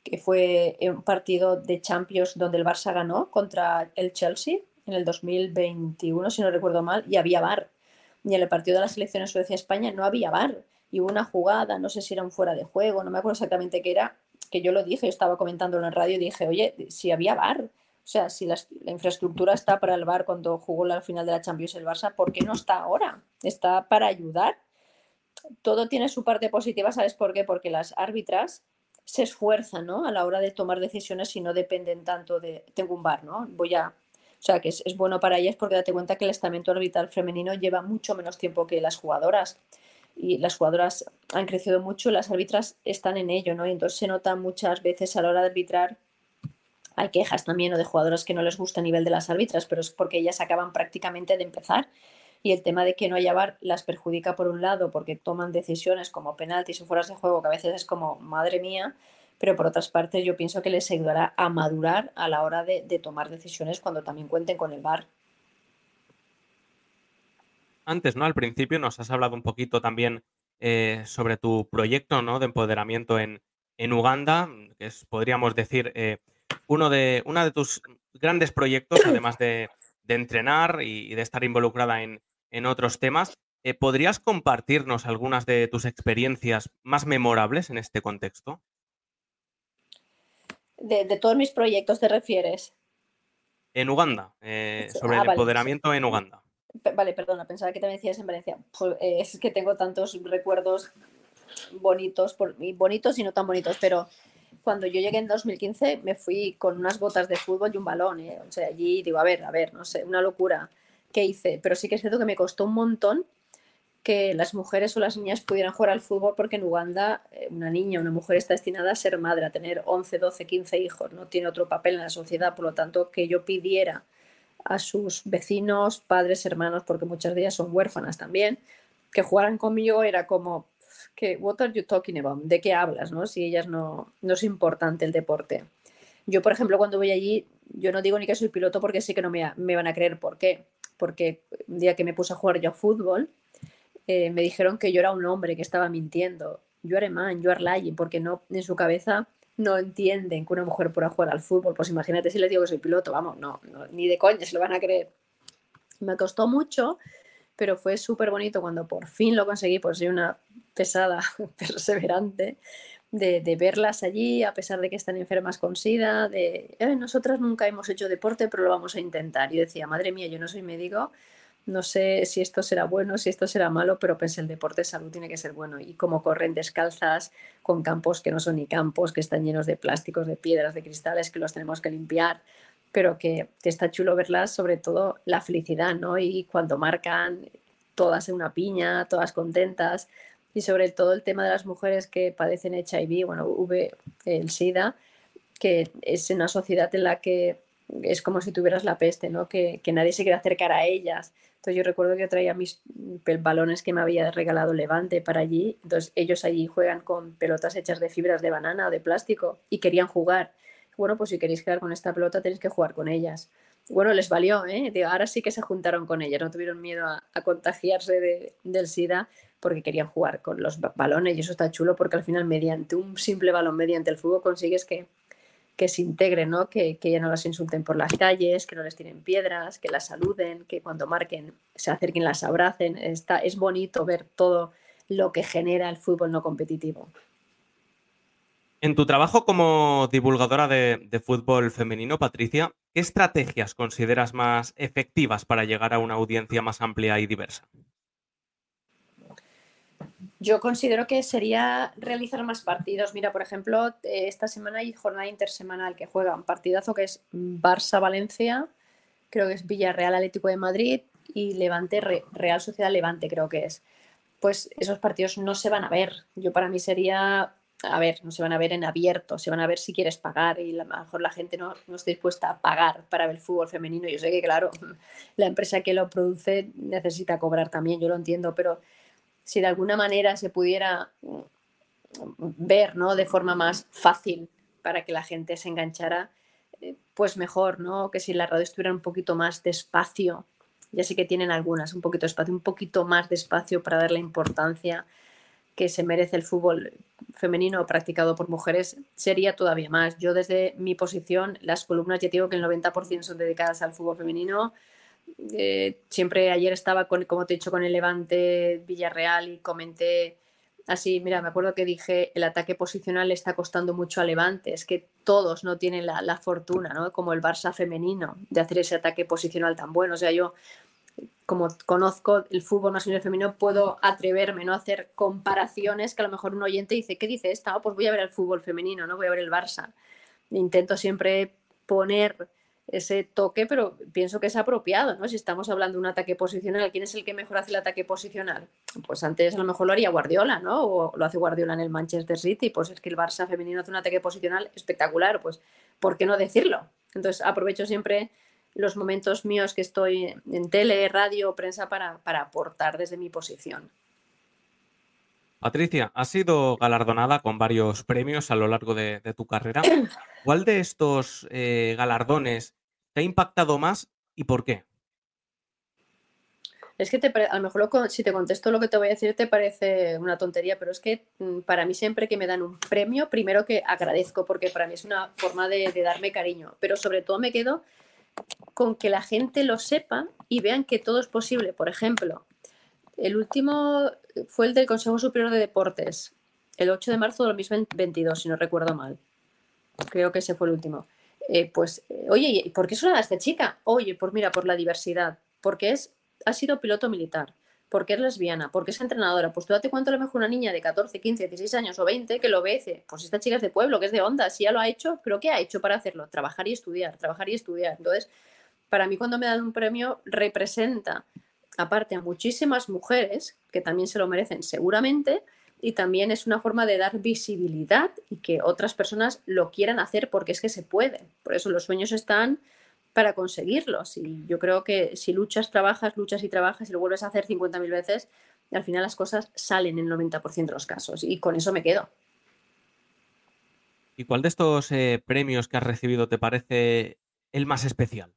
que fue un partido de Champions donde el Barça ganó contra el Chelsea en el 2021, si no recuerdo mal, y había bar. Y en el partido de la selección en Suecia-España no había bar. Y hubo una jugada, no sé si era un fuera de juego, no me acuerdo exactamente qué era, que yo lo dije, estaba comentándolo en radio dije, oye, si había bar o sea, si la, infraestructura está para el Bar cuando jugó la final de la Champions el Barça, ¿por qué no está ahora? Está para ayudar. Todo tiene su parte positiva, ¿sabes por qué? Porque las árbitras se esfuerzan, ¿no? A la hora de tomar decisiones y no dependen tanto de, tengo un bar, ¿no? Voy a, o sea, que es, es, bueno para ellas porque date cuenta que el estamento arbitral femenino lleva mucho menos tiempo que las jugadoras. Y las jugadoras han crecido mucho, las árbitras están en ello, ¿no? Y entonces se nota muchas veces a la hora de arbitrar hay quejas también o de jugadoras que no les gusta a nivel de las árbitras, pero es porque ellas acaban prácticamente de empezar y el tema de que no haya VAR las perjudica por un lado porque toman decisiones como penaltis o fueras de juego que a veces es como madre mía, pero por otras partes yo pienso que les ayudará a madurar a la hora de, tomar decisiones cuando también cuenten con el VAR. Antes, ¿no? Al principio nos has hablado un poquito también eh, sobre tu proyecto ¿no? de empoderamiento en, Uganda, que es, podríamos decir, eh, uno, de, uno de tus grandes proyectos, además de, entrenar y, de estar involucrada en, en otros temas. Eh, ¿Podrías compartirnos algunas de tus experiencias más memorables en este contexto? De, todos mis proyectos te refieres. En Uganda, eh, sobre ah, el empoderamiento en Uganda. Vale, perdona, pensaba que te decías en Valencia. Pues, eh, es que tengo tantos recuerdos bonitos, por, bonitos y no tan bonitos, pero cuando yo llegué en 2015 me fui con unas botas de fútbol y un balón. O sea, allí digo, a ver, a ver, no sé, una locura que hice, pero sí que es cierto que me costó un montón que las mujeres o las niñas pudieran jugar al fútbol porque en Uganda eh, una niña, una mujer está destinada a ser madre, a tener 11, 12, 15 hijos, no tiene otro papel en la sociedad, por lo tanto que yo pidiera a sus vecinos, padres, hermanos, porque muchas de ellas son huérfanas también, que jugaran conmigo era como, que, what are you talking about? ¿De qué hablas? No? Si ellas no, no es importante el deporte. Yo, por ejemplo, cuando voy allí, yo no digo ni que soy piloto porque sé que no me, me van a creer por qué porque un día que me puse a jugar yo a fútbol, eh, me dijeron que yo era un hombre que estaba mintiendo. Yo man, yo era lying, porque no, en su cabeza no entienden que una mujer pueda jugar al fútbol. Pues imagínate si les digo que soy piloto, vamos, no, ni de coña se lo van a creer. Me costó mucho, pero fue súper bonito cuando por fin lo conseguí, pues soy una pesada perseverante de, verlas allí, a pesar de que están enfermas con SIDA, de eh, nosotras nunca hemos hecho deporte, pero lo vamos a intentar. Y decía, madre mía, yo no soy médico, no sé si esto será bueno, si esto será malo, pero pensé, el deporte de salud tiene que ser bueno. Y como corren descalzas, con campos que no son ni campos, que están llenos de plásticos, de piedras, de cristales, que los tenemos que limpiar, pero que, que está chulo verlas, sobre todo la felicidad, ¿no? Y cuando marcan todas en una piña, todas contentas, y sobre todo el tema de las mujeres que padecen HIV, bueno, V, el SIDA, que es una sociedad en la que es como si tuvieras la peste, ¿no? Que, nadie se quiere acercar a ellas. Entonces yo recuerdo que traía mis balones que me había regalado Levante para allí. Entonces ellos allí juegan con pelotas hechas de fibras de banana o de plástico y querían jugar. Bueno, pues si queréis quedar con esta pelota tenéis que jugar con ellas. Bueno, les valió, ¿eh? ahora sí que se juntaron con ellas, no tuvieron miedo a, contagiarse de, del SIDA porque querían jugar con los balones y eso está chulo porque al final mediante un simple balón, mediante el fútbol consigues que, que se integren, ¿no? Que, que ya no las insulten por las calles, que no les tiren piedras, que las saluden, que cuando marquen se acerquen, las abracen. Está, es bonito ver todo lo que genera el fútbol no competitivo. En tu trabajo como divulgadora de, fútbol femenino, Patricia, ¿qué estrategias consideras más efectivas para llegar a una audiencia más amplia y diversa? Yo considero que sería realizar más partidos. Mira, por ejemplo, eh, esta semana hay jornada intersemanal que juega un partidazo que es Barça-Valencia, creo que es Villarreal Atlético de Madrid y Levante Real Sociedad Levante, creo que es. Pues esos partidos no se van a ver. Yo para mí sería, a ver, no se van a ver en abierto, se van a ver si quieres pagar y a lo mejor la gente no, no está dispuesta a pagar para ver el fútbol femenino. Yo sé que, claro, la empresa que lo produce necesita cobrar también, yo lo entiendo, pero si de alguna manera se pudiera mm, ver ¿no? de forma más fácil para que la gente se enganchara, eh, pues mejor, ¿no? Que si la radio estuviera un poquito más despacio, ya sé que tienen algunas, un poquito de espacio, un poquito más despacio para dar la importancia que se merece el fútbol femenino practicado por mujeres, sería todavía más. Yo desde mi posición, las columnas ya digo que el 90% son dedicadas al fútbol femenino, eh, siempre ayer estaba, con, como te he dicho, con el Levante Villarreal y comenté así, mira, me acuerdo que dije, el ataque posicional le está costando mucho a Levante, es que todos no tienen la, fortuna, ¿no? Como el Barça femenino, de hacer ese ataque posicional tan bueno. O sea, yo, como conozco el fútbol masculino femenino, puedo atreverme, ¿no? A hacer comparaciones que a lo mejor un oyente dice, ¿qué dice esta? Oh, pues voy a ver el fútbol femenino, ¿no? Voy a ver el Barça. Intento siempre poner ese toque, pero pienso que es apropiado, ¿no? Si estamos hablando de un ataque posicional, ¿quién es el que mejor hace el ataque posicional? Pues antes a lo mejor lo haría Guardiola, ¿no? O lo hace Guardiola en el Manchester City, pues es que el Barça femenino hace un ataque posicional espectacular, pues ¿por qué no decirlo? Entonces aprovecho siempre los momentos míos que estoy en tele, radio o prensa para, para aportar desde mi posición. Patricia, has sido galardonada con varios premios a lo largo de, tu carrera. ¿Cuál de estos eh, galardones te ha impactado más y por qué? Es que te, a lo mejor si te contesto lo que te voy a decir te parece una tontería, pero es que mm, para mí siempre que me dan un premio, primero que agradezco, porque para mí es una forma de, darme cariño, pero sobre todo me quedo con que la gente lo sepa y vean que todo es posible. Por ejemplo, el último fue el del Consejo Superior de Deportes, el 8 de marzo de 2022, si no recuerdo mal. Creo que ese fue el último. Eh, pues, eh, oye, ¿por qué suena esta chica? Oye, pues mira, por la diversidad, porque es ha sido piloto militar, porque es lesbiana, porque es entrenadora. Pues tú date cuenta a lo mejor una niña de 14, 15, 16 años o 20 que lo ve dice, pues esta chica es de pueblo, que es de onda, si ya lo ha hecho, pero ¿qué ha hecho para hacerlo? Trabajar y estudiar, trabajar y estudiar. Entonces, para mí cuando me dan un premio representa, aparte a muchísimas mujeres, que también se lo merecen seguramente, y también es una forma de dar visibilidad y que otras personas lo quieran hacer porque es que se puede. Por eso los sueños están para conseguirlos. Y yo creo que si luchas, trabajas, luchas y trabajas y lo vuelves a hacer 50.000 veces, al final las cosas salen en el 90% de los casos. Y con eso me quedo. ¿Y cuál de estos eh, premios que has recibido te parece el más especial?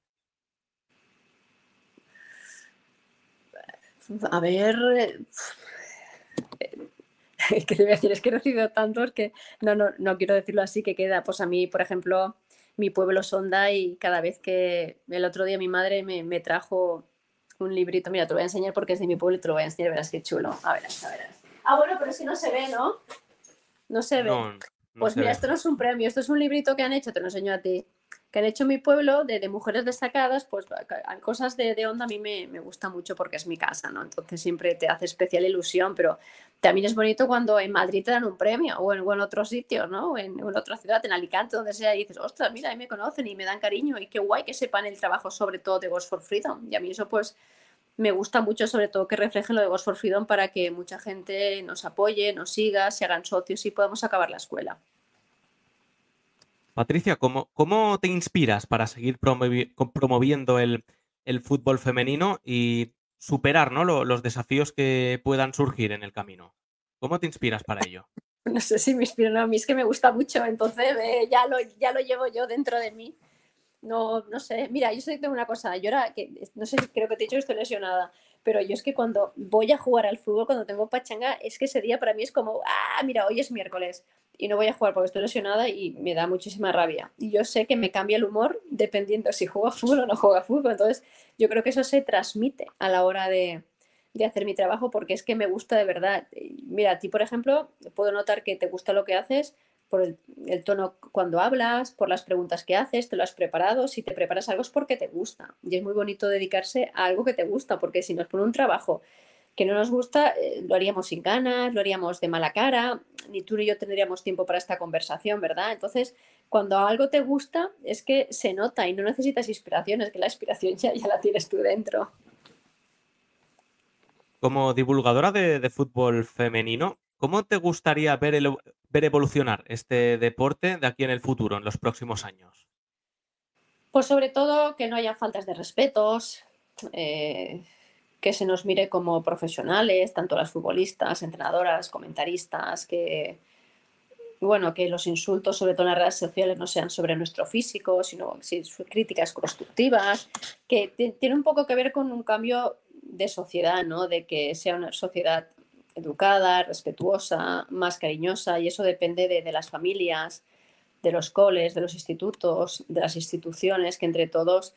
A ver, eh, ¿qué te voy a decir? Es que he recibido tantos que no, no, no quiero decirlo así, que queda. Pues a mí, por ejemplo, mi pueblo Sonda y cada vez que el otro día mi madre me, trajo un librito, mira, te lo voy a enseñar porque es de mi pueblo y te lo voy a enseñar, verás qué chulo. A ver, a ver. Ah, bueno, pero es que no se ve, ¿no? No se ve. pues mira, esto no es un premio, esto es un librito que han hecho, te lo enseño a ti que han hecho mi pueblo de, mujeres destacadas, pues cosas de, de onda a mí me, me, gusta mucho porque es mi casa, ¿no? Entonces siempre te hace especial ilusión, pero también es bonito cuando en Madrid te dan un premio o en, o otro sitio, ¿no? En, en, otra ciudad, en Alicante, donde sea, y dices, ostras, mira, ahí me conocen y me dan cariño y qué guay que sepan el trabajo sobre todo de Ghost for Freedom. Y a mí eso pues me gusta mucho, sobre todo que reflejen lo de Ghost for Freedom para que mucha gente nos apoye, nos siga, se hagan socios y podamos acabar la escuela. Patricia, ¿cómo, te inspiras para seguir promoviendo el, fútbol femenino y superar los desafíos que puedan surgir en el camino? ¿Cómo te inspiras para ello? No sé si me inspiro, no, a mí es que me gusta mucho, entonces eh, ya, lo, llevo yo dentro de mí. No, sé, mira, yo sé tengo una cosa, yo ahora, que, no sé, creo que te he dicho que estoy lesionada, pero yo es que cuando voy a jugar al fútbol, cuando tengo pachanga, es que ese día para mí es como, ah, mira, hoy es miércoles y no voy a jugar porque estoy lesionada y me da muchísima rabia. Y yo sé que me cambia el humor dependiendo si juego a fútbol o no juego a fútbol. Entonces, yo creo que eso se transmite a la hora de, de hacer mi trabajo porque es que me gusta de verdad. Mira, a ti, por ejemplo, puedo notar que te gusta lo que haces por el, el, tono cuando hablas, por las preguntas que haces, te lo has preparado. Si te preparas algo es porque te gusta. Y es muy bonito dedicarse a algo que te gusta, porque si nos pone un trabajo que no nos gusta, eh, lo haríamos sin ganas, lo haríamos de mala cara, ni tú ni yo tendríamos tiempo para esta conversación, ¿verdad? Entonces, cuando algo te gusta, es que se nota y no necesitas inspiración, es que la inspiración ya, ya la tienes tú dentro. Como divulgadora de, fútbol femenino, ¿cómo te gustaría ver, ver evolucionar este deporte de aquí en el futuro, en los próximos años? Pues sobre todo que no haya faltas de respetos, eh, que se nos mire como profesionales, tanto las futbolistas, entrenadoras, comentaristas, que bueno, que los insultos, sobre todo en las redes sociales, no sean sobre nuestro físico, sino críticas constructivas, que tiene un poco que ver con un cambio de sociedad, ¿no? De que sea una sociedad educada, respetuosa, más cariñosa, y eso depende de, de las familias, de los coles, de los institutos, de las instituciones, que entre todos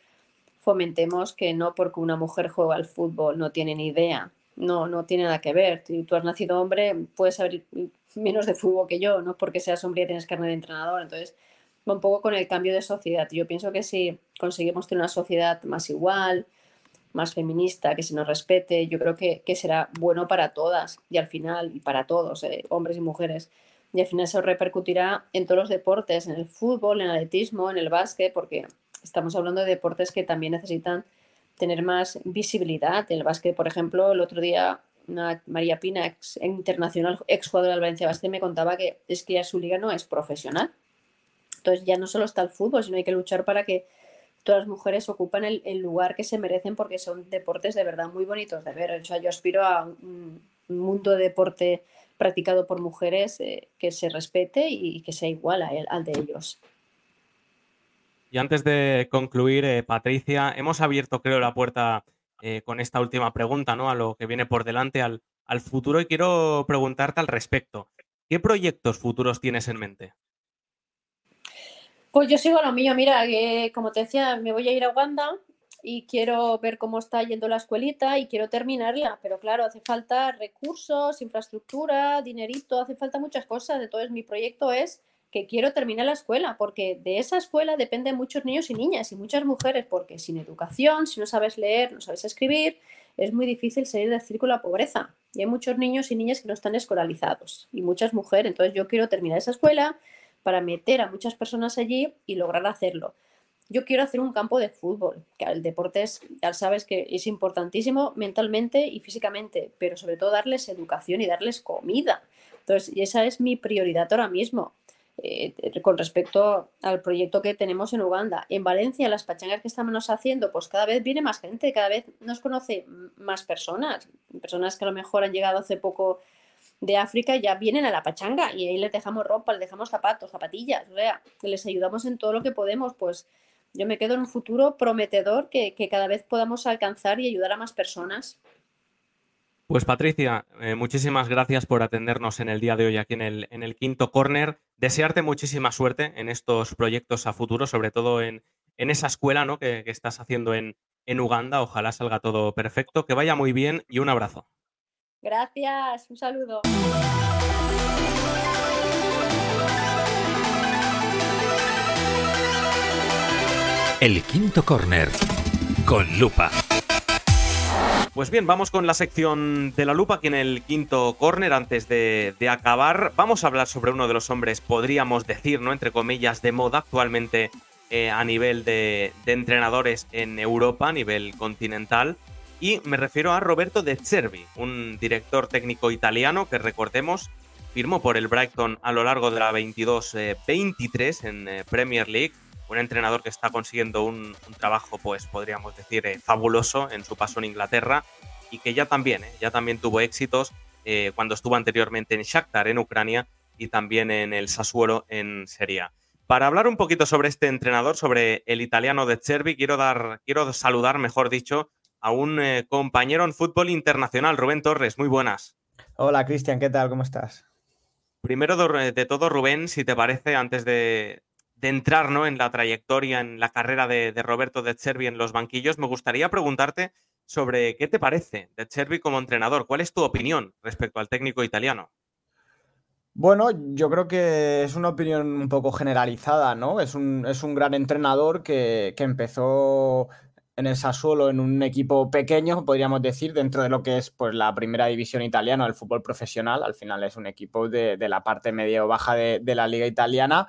fomentemos que no porque una mujer juega al fútbol no tiene ni idea, no, no tiene nada que ver. Si tú has nacido hombre, puedes saber menos de fútbol que yo, no porque seas hombre y tienes carne de entrenador. Entonces, va un poco con el cambio de sociedad. Yo pienso que si conseguimos tener una sociedad más igual, más feminista, que se nos respete, yo creo que, será bueno para todas y al final, y para todos, eh, hombres y mujeres. Y al final eso repercutirá en todos los deportes, en el fútbol, en el atletismo, en el básquet, porque estamos hablando de deportes que también necesitan tener más visibilidad. El básquet, por ejemplo, el otro día María Pina, ex internacional, ex jugadora del Valencia Básquet, me contaba que es que ya su liga no es profesional. Entonces ya no solo está el fútbol, sino hay que luchar para que todas las mujeres ocupan el, lugar que se merecen porque son deportes de verdad muy bonitos de ver. O sea, yo aspiro a un, mundo de deporte practicado por mujeres eh, que se respete y que sea igual al de ellos. Y antes de concluir, eh, Patricia, hemos abierto, creo, la puerta eh, con esta última pregunta, ¿no? A lo que viene por delante, al, futuro, y quiero preguntarte al respecto. ¿Qué proyectos futuros tienes en mente? Pues yo sigo lo mío, mira, que como te decía, me voy a ir a Uganda y quiero ver cómo está yendo la escuelita y quiero terminarla, pero claro, hace falta recursos, infraestructura, dinerito, hace falta muchas cosas. Entonces mi proyecto es que quiero terminar la escuela, porque de esa escuela dependen muchos niños y niñas y muchas mujeres, porque sin educación, si no sabes leer, no sabes escribir, es muy difícil salir del círculo de la pobreza. Y hay muchos niños y niñas que no están escolarizados y muchas mujeres. Entonces yo quiero terminar esa escuela para meter a muchas personas allí y lograr hacerlo. Yo quiero hacer un campo de fútbol, que el deporte es, ya sabes que es importantísimo mentalmente y físicamente, pero sobre todo darles educación y darles comida. Entonces, esa es mi prioridad ahora mismo. Eh, con respecto al proyecto que tenemos en Uganda. En Valencia, las pachangas que estamos haciendo, pues cada vez viene más gente, cada vez nos conoce más personas, personas que a lo mejor han llegado hace poco de África ya vienen a la pachanga y ahí les dejamos ropa, les dejamos zapatos, zapatillas, o sea, les ayudamos en todo lo que podemos, pues yo me quedo en un futuro prometedor que, que cada vez podamos alcanzar y ayudar a más personas. Pues Patricia, eh, muchísimas gracias por atendernos en el día de hoy aquí en el, en el quinto corner. Desearte muchísima suerte en estos proyectos a futuro, sobre todo en, en esa escuela ¿no? que, que, estás haciendo en, en Uganda. Ojalá salga todo perfecto, que vaya muy bien y un abrazo. Gracias, un saludo. El quinto corner con lupa. Pues bien, vamos con la sección de la lupa aquí en el quinto corner. Antes de, acabar, vamos a hablar sobre uno de los hombres, podríamos decir, ¿no? Entre comillas, de moda actualmente eh, a nivel de, entrenadores en Europa, a nivel continental. Y me refiero a Roberto De Cervi, un director técnico italiano que recordemos firmó por el Brighton a lo largo de la 22-23 en eh, Premier League un entrenador que está consiguiendo un, trabajo, pues podríamos decir, eh, fabuloso en su paso en Inglaterra y que ya también, eh, ya también tuvo éxitos eh, cuando estuvo anteriormente en Shakhtar, en Ucrania, y también en el Sassuolo, en Serie Para hablar un poquito sobre este entrenador, sobre el italiano de Cervi, quiero, dar, quiero saludar, mejor dicho, a un compañero en fútbol internacional, Rubén Torres. Muy buenas. Hola, Cristian, ¿qué tal? ¿Cómo estás? Primero de todo, Rubén, si te parece, antes de, de entrar ¿no? en la trayectoria, en la carrera de, Roberto de Cervi en los banquillos, me gustaría preguntarte sobre qué te parece de Cervi como entrenador. ¿Cuál es tu opinión respecto al técnico italiano? Bueno, yo creo que es una opinión un poco generalizada, ¿no? Es un, es un gran entrenador que, empezó en el Sassuolo en un equipo pequeño, podríamos decir, dentro de lo que es pues, la primera división italiana del fútbol profesional. Al final es un equipo de, la parte media o baja de, de la liga italiana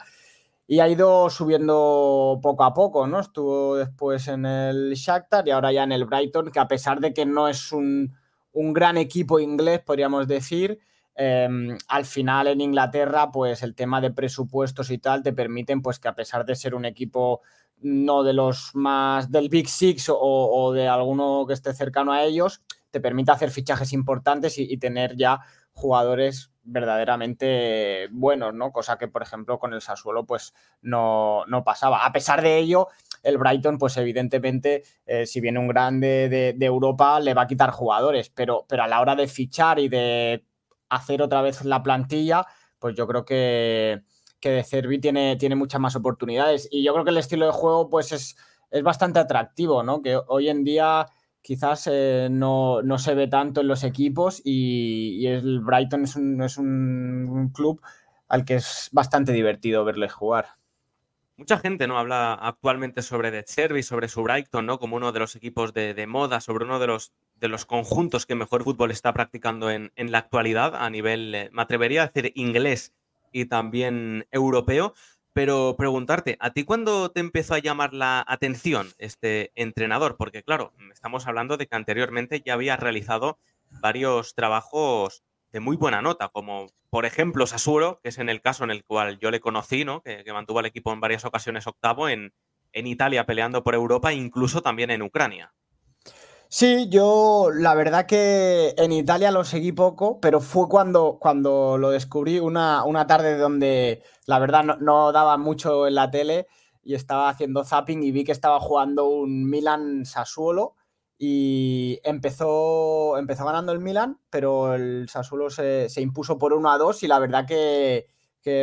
y ha ido subiendo poco a poco, ¿no? Estuvo después en el Shakhtar y ahora ya en el Brighton, que a pesar de que no es un, gran equipo inglés, podríamos decir, em, al final en Inglaterra, pues el tema de presupuestos y tal te permiten, pues que a pesar de ser un equipo no de los más del Big Six o, de alguno que esté cercano a ellos, te permite hacer fichajes importantes y tener ya jugadores verdaderamente buenos, ¿no? Cosa que, por ejemplo, con el Sassuolo, pues no, pasaba. A pesar de ello, el Brighton, pues evidentemente, eh, si viene un grande de, Europa, le va a quitar jugadores, pero, pero a la hora de fichar y de hacer otra vez la plantilla, pues yo creo que, que de Cervi tiene, tiene muchas más oportunidades. Y yo creo que el estilo de juego, pues es, es bastante atractivo, ¿no? Que hoy en día quizás eh, no, se ve tanto en los equipos y, el Brighton es, un, es un, club al que es bastante divertido verle jugar. Mucha gente no habla actualmente sobre The Cherry, sobre su Brighton, ¿no? Como uno de los equipos de, moda, sobre uno de los, de los conjuntos que mejor fútbol está practicando en, en la actualidad a nivel, eh, me atrevería a decir, inglés y también europeo. Pero preguntarte, ¿a ti cuándo te empezó a llamar la atención este entrenador? Porque claro, estamos hablando de que anteriormente ya había realizado varios trabajos de muy buena nota, como por ejemplo Sasuro, que es en el caso en el cual yo le conocí, ¿no? que, mantuvo al equipo en varias ocasiones octavo en, en Italia peleando por Europa incluso también en Ucrania. Sí, yo la verdad que en Italia lo seguí poco, pero fue cuando, cuando lo descubrí una, una tarde donde la verdad no, daba mucho en la tele y estaba haciendo zapping y vi que estaba jugando un Milan Sassuolo y empezó, empezó ganando el Milan, pero el Sassuolo se, impuso por 1 a 2 y la verdad que,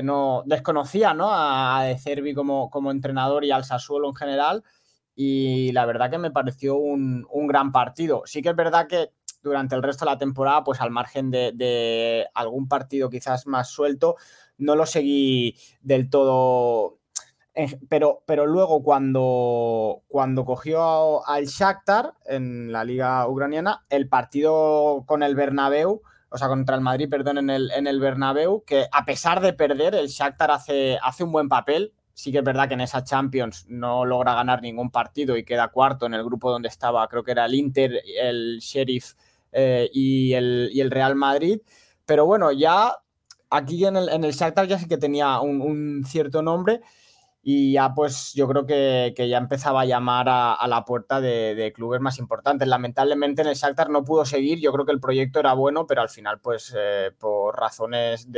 no desconocía ¿no? a, De Cervi como, como entrenador y al Sassuolo en general y la verdad que me pareció un, gran partido. Sí que es verdad que durante el resto de la temporada, pues al margen de, algún partido quizás más suelto, no lo seguí del todo. Pero, pero luego cuando, cuando cogió al Shakhtar en la liga ucraniana, el partido con el Bernabéu, o sea, contra el Madrid, perdón, en el, en el Bernabéu, que a pesar de perder, el Shakhtar hace, hace un buen papel, Sí que es verdad que en esa Champions no logra ganar ningún partido y queda cuarto en el grupo donde estaba, creo que era el Inter, el Sheriff eh, y, el, Real Madrid. Pero bueno, ya aquí en el, en el ya sí que tenía un cierto nombre y ya pues yo creo que, ya empezaba a llamar a, la puerta de, clubes más importantes. Lamentablemente en el Shakhtar no pudo seguir, yo creo que el proyecto era bueno, pero al final pues eh, por razones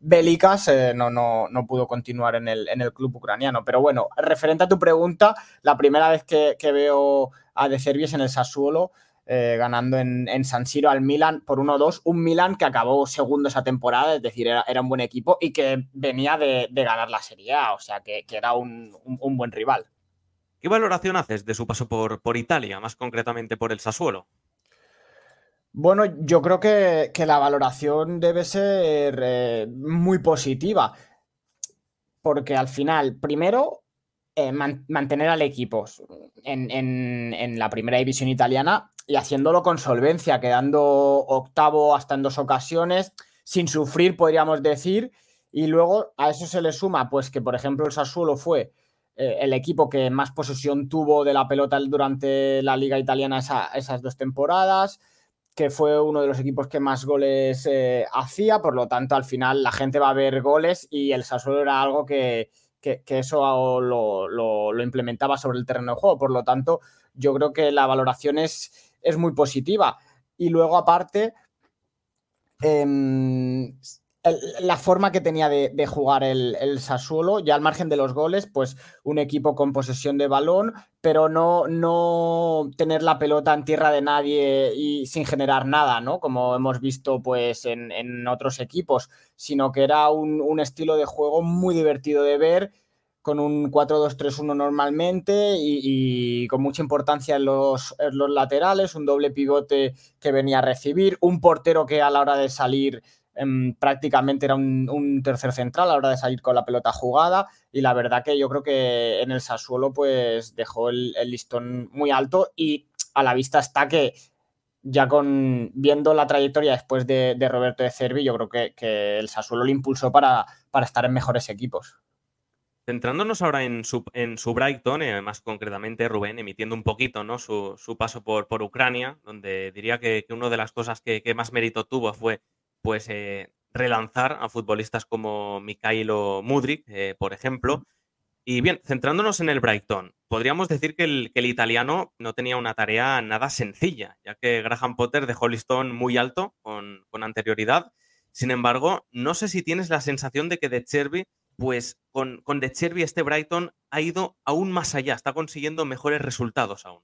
bélicas eh, no, no, no, pudo continuar en el, en el club ucraniano. Pero bueno, referente a tu pregunta, la primera vez que, que veo a De Cervies en el Sassuolo eh, ganando en, San Siro al Milan por 1-2. Un Milan que acabó segundo esa temporada, es decir, era, un buen equipo y que venía de, ganar la Serie A, o sea que, era un, buen rival. ¿Qué valoración haces de su paso por, por Italia, más concretamente por el Sassuolo? Bueno, yo creo que, la valoración debe ser eh, muy positiva, porque al final, primero, eh, mantener al equipo en, en, la primera división italiana y haciéndolo con solvencia, quedando octavo hasta en dos ocasiones, sin sufrir, podríamos decir. Y luego a eso se le suma, pues que por ejemplo el Sassuolo fue eh, el equipo que más posesión tuvo de la pelota durante la liga italiana esas dos temporadas, que fue uno de los equipos que más goles eh, hacía, por lo tanto al final la gente va a ver goles y el Sassuolo era algo que, que, eso lo, lo, implementaba sobre el terreno de juego, por lo tanto yo creo que la valoración es es muy positiva. Y luego, aparte, em, la forma que tenía de, jugar el, el, Sassuolo, ya al margen de los goles, pues un equipo con posesión de balón, pero no, no tener la pelota en tierra de nadie y sin generar nada, ¿no? Como hemos visto pues en, otros equipos, sino que era un, un estilo de juego muy divertido de ver con un 4-2-3-1 normalmente y, con mucha importancia en los, los, laterales, un doble pivote que venía a recibir, un portero que a la hora de salir em, prácticamente era un, tercer central a la hora de salir con la pelota jugada y la verdad que yo creo que en el Sassuolo pues dejó el, listón muy alto y a la vista está que ya con viendo la trayectoria después de, Roberto de Cervi, yo creo que, el Sassuolo lo impulsó para, para estar en mejores equipos. Centrándonos ahora en su, en su Brighton, más concretamente Rubén, emitiendo un poquito ¿no? su, paso por, por, Ucrania, donde diría que, una de las cosas que, más mérito tuvo fue pues, eh, relanzar a futbolistas como Mikhailo Mudrik, eh, por ejemplo. Y bien, centrándonos en el Brighton, podríamos decir que el, que el, italiano no tenía una tarea nada sencilla, ya que Graham Potter dejó listón muy alto con, con anterioridad. Sin embargo, no sé si tienes la sensación de que De Cherby pues con, con De este Brighton ha ido aún más allá, está consiguiendo mejores resultados aún.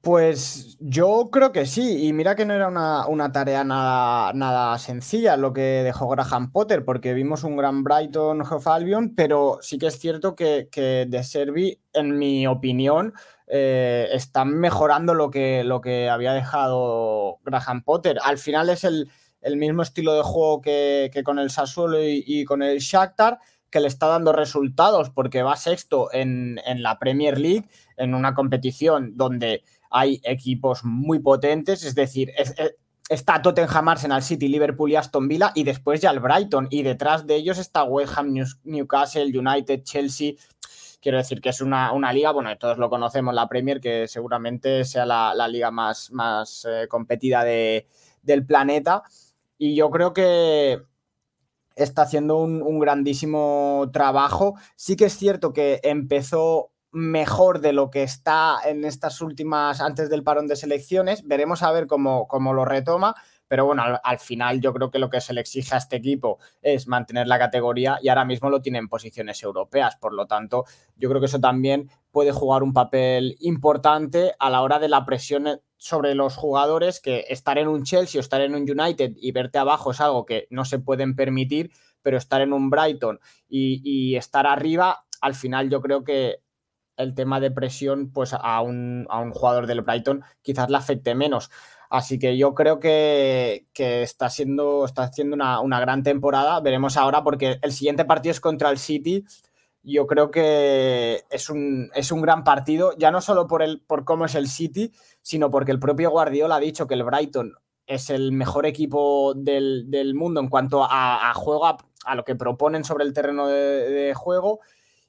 Pues yo creo que sí, y mira que no era una, tarea nada, nada, sencilla lo que dejó Graham Potter, porque vimos un gran Brighton Hove Albion, pero sí que es cierto que, que De en mi opinión, eh, están mejorando lo que, lo que había dejado Graham Potter. Al final es el, el mismo estilo de juego que, con el Sassuolo y, con el Shakhtar, que le está dando resultados porque va sexto en, la Premier League, en una competición donde hay equipos muy potentes, es decir, está Tottenham, Arsenal City, Liverpool y Aston Villa, y después ya el Brighton, y detrás de ellos está West Ham, Newcastle, United, Chelsea. Quiero decir que es una, liga, bueno, todos lo conocemos, la Premier, que seguramente sea la, liga más, más eh, competida de, del planeta. Y yo creo que, está haciendo un, grandísimo trabajo. Sí que es cierto que empezó mejor de lo que está en estas últimas, antes del parón de selecciones. Veremos a ver cómo, cómo lo retoma. Pero bueno, al, final yo creo que lo que se le exige a este equipo es mantener la categoría y ahora mismo lo tiene en posiciones europeas. Por lo tanto, yo creo que eso también puede jugar un papel importante a la hora de la presión sobre los jugadores, que estar en un Chelsea o estar en un United y verte abajo es algo que no se pueden permitir, pero estar en un Brighton y, estar arriba, al final yo creo que el tema de presión, pues a un, a un jugador del Brighton quizás le afecte menos. Así que yo creo que, está siendo, está haciendo una, gran temporada. Veremos ahora, porque el siguiente partido es contra el City. Yo creo que es un, es un gran partido, ya no solo por, el, por cómo es el City, sino porque el propio Guardiola ha dicho que el Brighton es el mejor equipo del, mundo en cuanto a, juego, a, lo que proponen sobre el terreno de juego.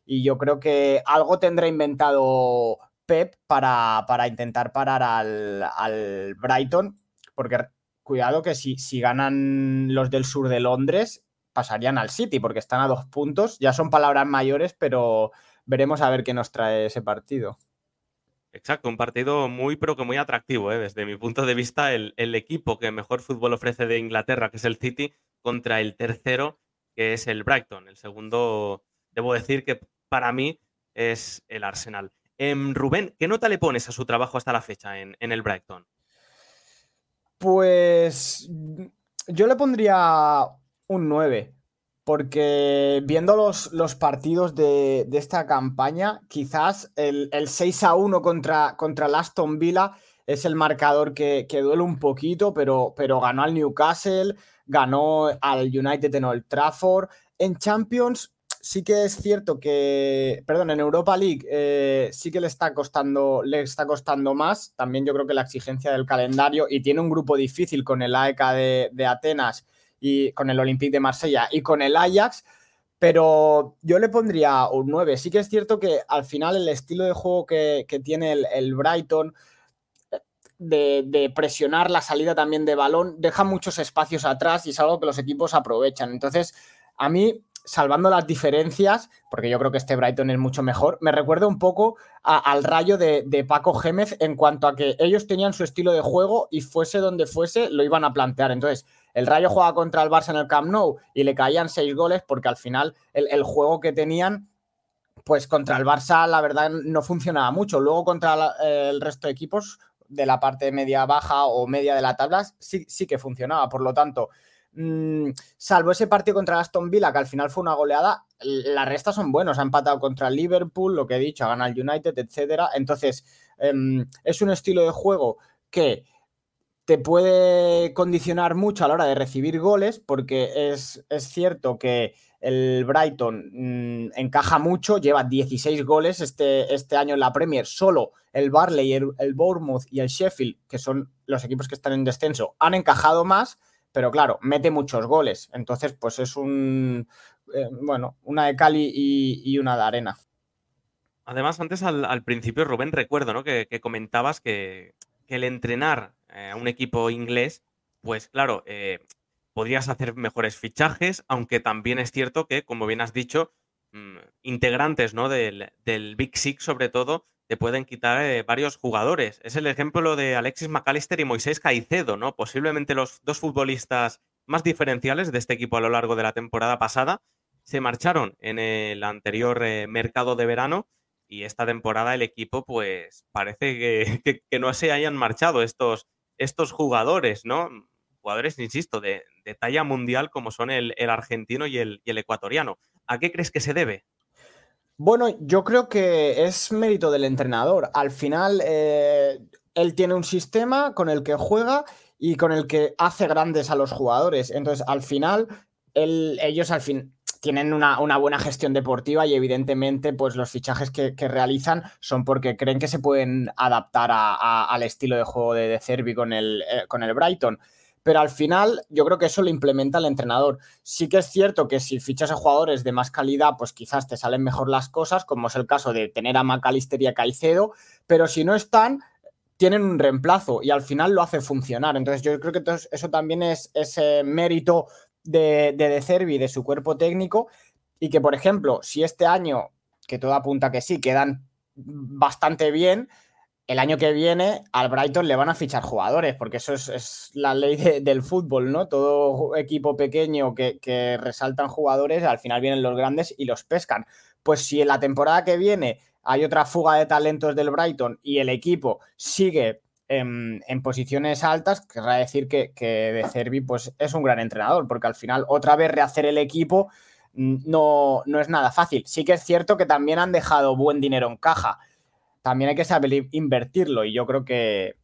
Y yo creo que algo tendrá inventado Pep para, intentar parar al, Brighton, porque cuidado que si, si ganan los del sur de Londres, pasarían al City, porque están a dos puntos. Ya son palabras mayores, pero veremos a ver qué nos trae ese partido. Exacto, un partido muy, pero que muy atractivo, ¿eh? desde mi punto de vista, el, el, equipo que mejor fútbol ofrece de Inglaterra, que es el City, contra el tercero, que es el Brighton. El segundo, debo decir que para mí es el Arsenal. Em, Rubén, ¿qué nota le pones a su trabajo hasta la fecha en, el Brighton? Pues yo le pondría un 9, porque viendo los, los partidos de, esta campaña, quizás el, 6 a 1 contra, contra el Aston Villa es el marcador que, duele un poquito, pero, pero ganó al Newcastle, ganó al United en Old Trafford. En Champions sí que es cierto que, perdón, en Europa League eh, sí que le está costando, le está costando más. También yo creo que la exigencia del calendario y tiene un grupo difícil con el AEK de, Atenas y con el Olympique de Marsella y con el Ajax. Pero yo le pondría un 9. Sí que es cierto que al final el estilo de juego que, tiene el, Brighton, de, de, presionar la salida también de balón, deja muchos espacios atrás y es algo que los equipos aprovechan. Entonces, a mí salvando las diferencias, porque yo creo que este Brighton es mucho mejor, me recuerda un poco al rayo de, Paco Gémez en cuanto a que ellos tenían su estilo de juego y fuese donde fuese, lo iban a plantear. Entonces, el Rayo juega contra el Barça en el Camp Nou y le caían seis goles porque al final el, juego que tenían, pues contra el Barça, la verdad, no funcionaba mucho. Luego contra el resto de equipos de la parte media baja o media de la tabla, sí, sí que funcionaba. Por lo tanto, Mm, salvo ese partido contra Aston Villa, que al final fue una goleada, las restas son buenos. Ha empatado contra el Liverpool, lo que he dicho, ha ganado el United, etcétera. Entonces, em, es un estilo de juego que te puede condicionar mucho a la hora de recibir goles, porque es, cierto que el Brighton mm, encaja mucho, lleva 16 goles este, este, año en la Premier. Solo el Barley, el, el Bournemouth y el Sheffield, que son los equipos que están en descenso, han encajado más pero claro, mete muchos goles. Entonces, pues es un, eh, bueno, una de Cali y, una de arena. Además, antes al, principio, Rubén, recuerdo ¿no? que, comentabas que, el entrenar eh, a un equipo inglés, pues claro, eh, podrías hacer mejores fichajes, aunque también es cierto que, como bien has dicho, mm, integrantes ¿no? del, del Big Six, sobre todo, te pueden quitar eh, varios jugadores. Es el ejemplo de Alexis McAllister y Moisés Caicedo, ¿no? Posiblemente los dos futbolistas más diferenciales de este equipo a lo largo de la temporada pasada. Se marcharon en el anterior mercado de verano y esta temporada el equipo, pues parece que, no se hayan marchado estos, estos jugadores, ¿no? Jugadores, insisto, de, talla mundial como son el, argentino y el, el ecuatoriano. ¿A qué crees que se debe? Bueno, yo creo que es mérito del entrenador. Al final, eh, él tiene un sistema con el que juega y con el que hace grandes a los jugadores. Entonces, al final, ellos al fin tienen una, buena gestión deportiva y evidentemente pues los fichajes que, realizan son porque creen que se pueden adaptar al estilo de juego de, de Cervi con el, eh, con el Brighton pero al final yo creo que eso lo implementa el entrenador. Sí que es cierto que si fichas a jugadores de más calidad, pues quizás te salen mejor las cosas, como es el caso de tener a McAllister y a Caicedo, pero si no están, tienen un reemplazo y al final lo hace funcionar. Entonces yo creo que eso también es ese mérito de, de Cervi, de su cuerpo técnico, y que, por ejemplo, si este año, que todo apunta que sí, quedan bastante bien, el año que viene al Brighton le van a fichar jugadores, porque eso es, la ley del fútbol, ¿no? Todo equipo pequeño que, que, resaltan jugadores, al final vienen los grandes y los pescan. Pues si en la temporada que viene hay otra fuga de talentos del Brighton y el equipo sigue en, en posiciones altas, querrá decir que, que, De Cervi pues, es un gran entrenador, porque al final otra vez rehacer el equipo mm, no, no es nada fácil. Sí que es cierto que también han dejado buen dinero en caja también hay que saber invertirlo y yo creo que,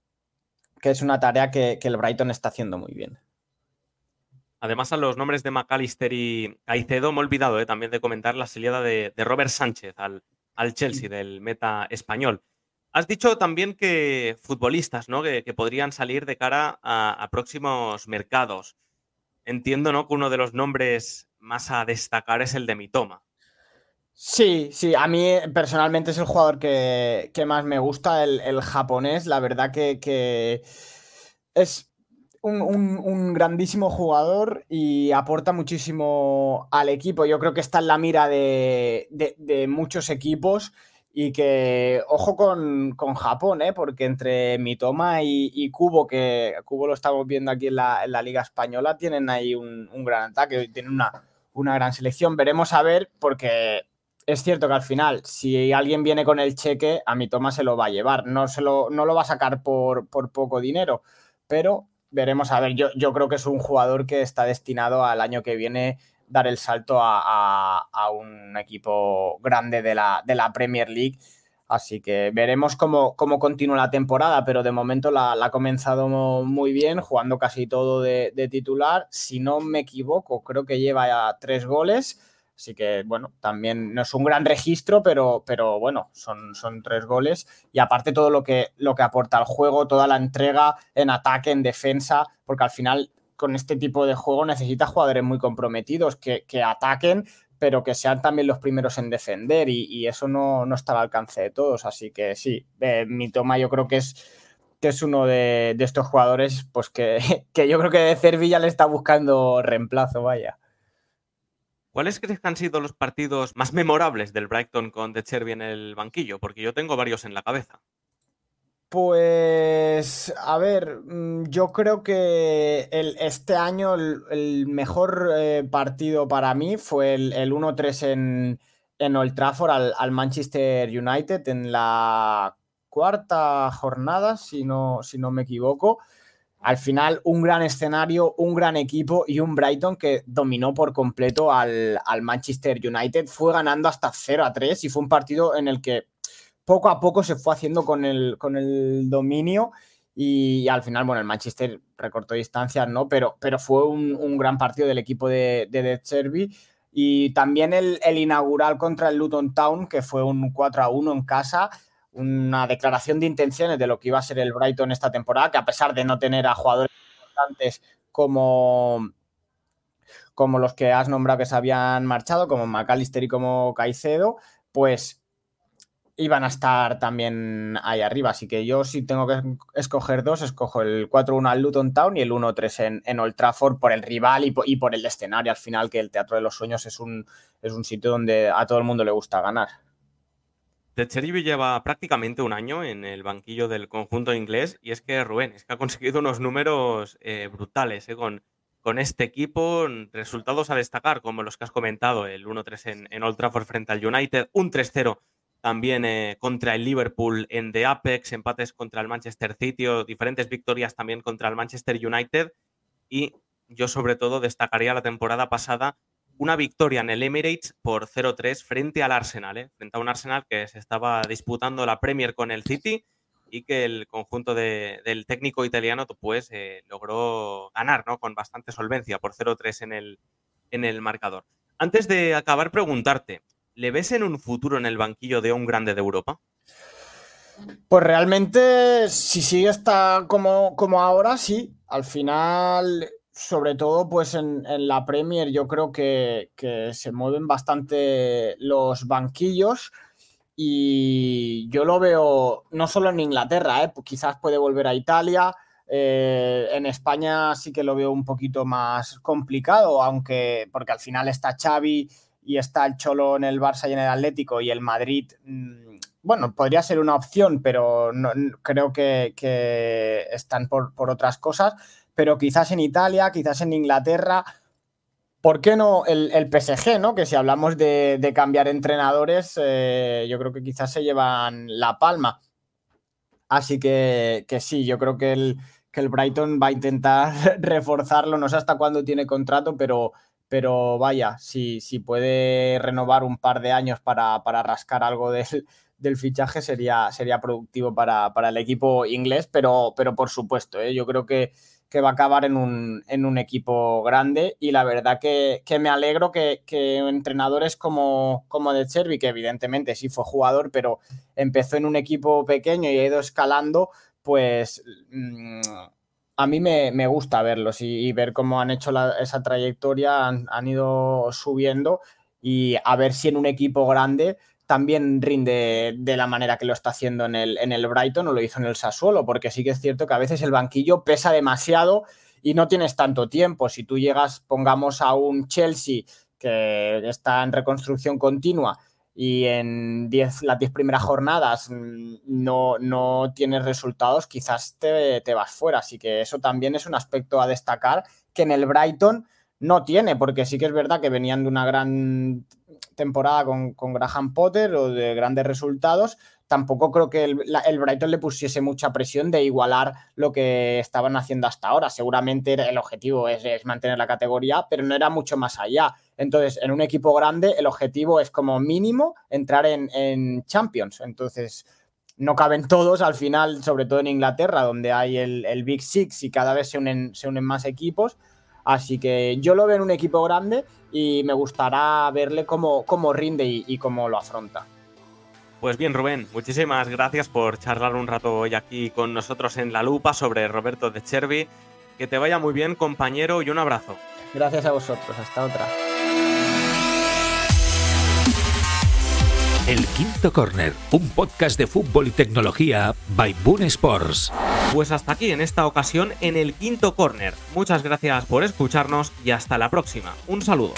que es una tarea que, que, el Brighton está haciendo muy bien. Además, a los nombres de McAllister y Caicedo me he olvidado eh, también de comentar la salida de, de Robert Sánchez al, al, Chelsea, del meta español. Has dicho también que futbolistas, ¿no? Que, podrían salir de cara a, próximos mercados. Entiendo, ¿no? Que uno de los nombres más a destacar es el de Mitoma. Sí, sí, a mí personalmente es el jugador que, más me gusta, el, japonés. La verdad que, es un, grandísimo jugador y aporta muchísimo al equipo. Yo creo que está en la mira de muchos equipos y que ojo con, con Japón, ¿eh? porque entre Mitoma y, y, Cubo, que Cubo lo estamos viendo aquí en la, en la Liga Española, tienen ahí un, gran ataque, tienen una, una gran selección. Veremos a ver, porque es cierto que al final, si alguien viene con el cheque, a mi toma se lo va a llevar. No, se lo, no lo va a sacar por, por poco dinero, pero veremos a ver. Yo, yo, creo que es un jugador que está destinado al año que viene dar el salto a, un equipo grande de la, Premier League. Así que veremos cómo, continúa la temporada, pero de momento la, ha comenzado muy bien, jugando casi todo de, titular. Si no me equivoco, creo que lleva ya tres goles Así que, bueno, también no es un gran registro, pero, pero bueno, son, son tres goles. Y aparte todo lo que, lo que aporta al juego, toda la entrega en ataque, en defensa, porque al final con este tipo de juego necesita jugadores muy comprometidos que, que ataquen, pero que sean también los primeros en defender y, eso no, no, está al alcance de todos. Así que sí, eh, mi toma yo creo que es que es uno de, estos jugadores pues que, que, yo creo que de Cervilla le está buscando reemplazo, vaya. ¿Cuáles crees que han sido los partidos más memorables del Brighton con De Cherby en el banquillo? Porque yo tengo varios en la cabeza. Pues, a ver, mm, yo creo que el, este año el, mejor eh, partido para mí fue el, el 1-3 en, en, Old Trafford al, al, Manchester United en la cuarta jornada, si no, si no me equivoco al final un gran escenario, un gran equipo y un Brighton que dominó por completo al, al, Manchester United. Fue ganando hasta 0 a 3 y fue un partido en el que poco a poco se fue haciendo con el, con el dominio y, al final, bueno, el Manchester recortó distancias, ¿no? Pero, pero fue un, un, gran partido del equipo de, de De Cherby. Y también el, el, inaugural contra el Luton Town, que fue un 4 a 1 en casa, una declaración de intenciones de lo que iba a ser el Brighton esta temporada, que a pesar de no tener a jugadores importantes como, como los que has nombrado que se habían marchado, como McAllister y como Caicedo, pues iban a estar también ahí arriba. Así que yo si tengo que escoger dos, escojo el 4-1 al Luton Town y el 1-3 en, en, Old Trafford por el rival y por, el escenario al final, que el Teatro de los Sueños es un, es un sitio donde a todo el mundo le gusta ganar. De Cherry lleva prácticamente un año en el banquillo del conjunto inglés y es que Rubén es que ha conseguido unos números eh, brutales eh, con, con este equipo, resultados a destacar como los que has comentado, el 1-3 en, en, Old Trafford frente al United, un 3-0 también eh, contra el Liverpool en The Apex, empates contra el Manchester City o diferentes victorias también contra el Manchester United y yo sobre todo destacaría la temporada pasada una victoria en el Emirates por 0-3 frente al Arsenal, ¿eh? frente a un Arsenal que se estaba disputando la Premier con el City y que el conjunto de, del técnico italiano pues eh, logró ganar ¿no? con bastante solvencia por 0-3 en el, en el marcador. Antes de acabar, preguntarte, ¿le ves en un futuro en el banquillo de un grande de Europa? Pues realmente, si sigue hasta como, como ahora, sí. Al final, sobre todo pues en, la Premier yo creo que, se mueven bastante los banquillos y yo lo veo no solo en Inglaterra, ¿eh? quizás puede volver a Italia, Eh, en España sí que lo veo un poquito más complicado, aunque porque al final está Xavi y está el Cholo en el Barça y en el Atlético y el Madrid, mm, bueno, podría ser una opción, pero no, creo que, están por, otras cosas, pero quizás en Italia, quizás en Inglaterra, ¿por qué no el, PSG, ¿no? Que si hablamos de, cambiar entrenadores, eh, yo creo que quizás se llevan la palma. Así que, que sí, yo creo que el, que el Brighton va a intentar reforzarlo, no sé hasta cuándo tiene contrato, pero, pero vaya, si, si puede renovar un par de años para, rascar algo del, fichaje sería, sería productivo para, el equipo inglés, pero, pero por supuesto, ¿eh? yo creo que, que, va a acabar en un, en un, equipo grande y la verdad que, me alegro que, entrenadores como, como De Chervi, que evidentemente sí fue jugador, pero empezó en un equipo pequeño y ha ido escalando, pues mm, a mí me, gusta verlos y, ver cómo han hecho esa trayectoria, han, ido subiendo y a ver si en un equipo grande también rinde de la manera que lo está haciendo en el, en el Brighton o lo hizo en el Sassuolo, porque sí que es cierto que a veces el banquillo pesa demasiado y no tienes tanto tiempo. Si tú llegas, pongamos a un Chelsea que está en reconstrucción continua y en diez, las 10 primeras jornadas mm, no, no tienes resultados, quizás te, te, vas fuera. Así que eso también es un aspecto a destacar que en el Brighton no tiene, porque sí que es verdad que venían de una gran temporada con, con Graham Potter o de grandes resultados, tampoco creo que el, Brighton le pusiese mucha presión de igualar lo que estaban haciendo hasta ahora. Seguramente el objetivo es, mantener la categoría, pero no era mucho más allá. Entonces, en un equipo grande, el objetivo es como mínimo entrar en, Champions. Entonces, no caben todos al final, sobre todo en Inglaterra, donde hay el, Big Six y cada vez se unen, más equipos. Así que yo lo veo en un equipo grande y me gustará verle cómo rinde y cómo lo afronta. Pues bien, Rubén, muchísimas gracias por charlar un rato hoy aquí con nosotros en La Lupa sobre Roberto de Chervi. Que te vaya muy bien, compañero, y un abrazo. Gracias a vosotros, hasta otra. El Quinto Corner, un podcast de fútbol y tecnología by Boon Sports. Pues hasta aquí en esta ocasión en el Quinto Corner. Muchas gracias por escucharnos y hasta la próxima. Un saludo.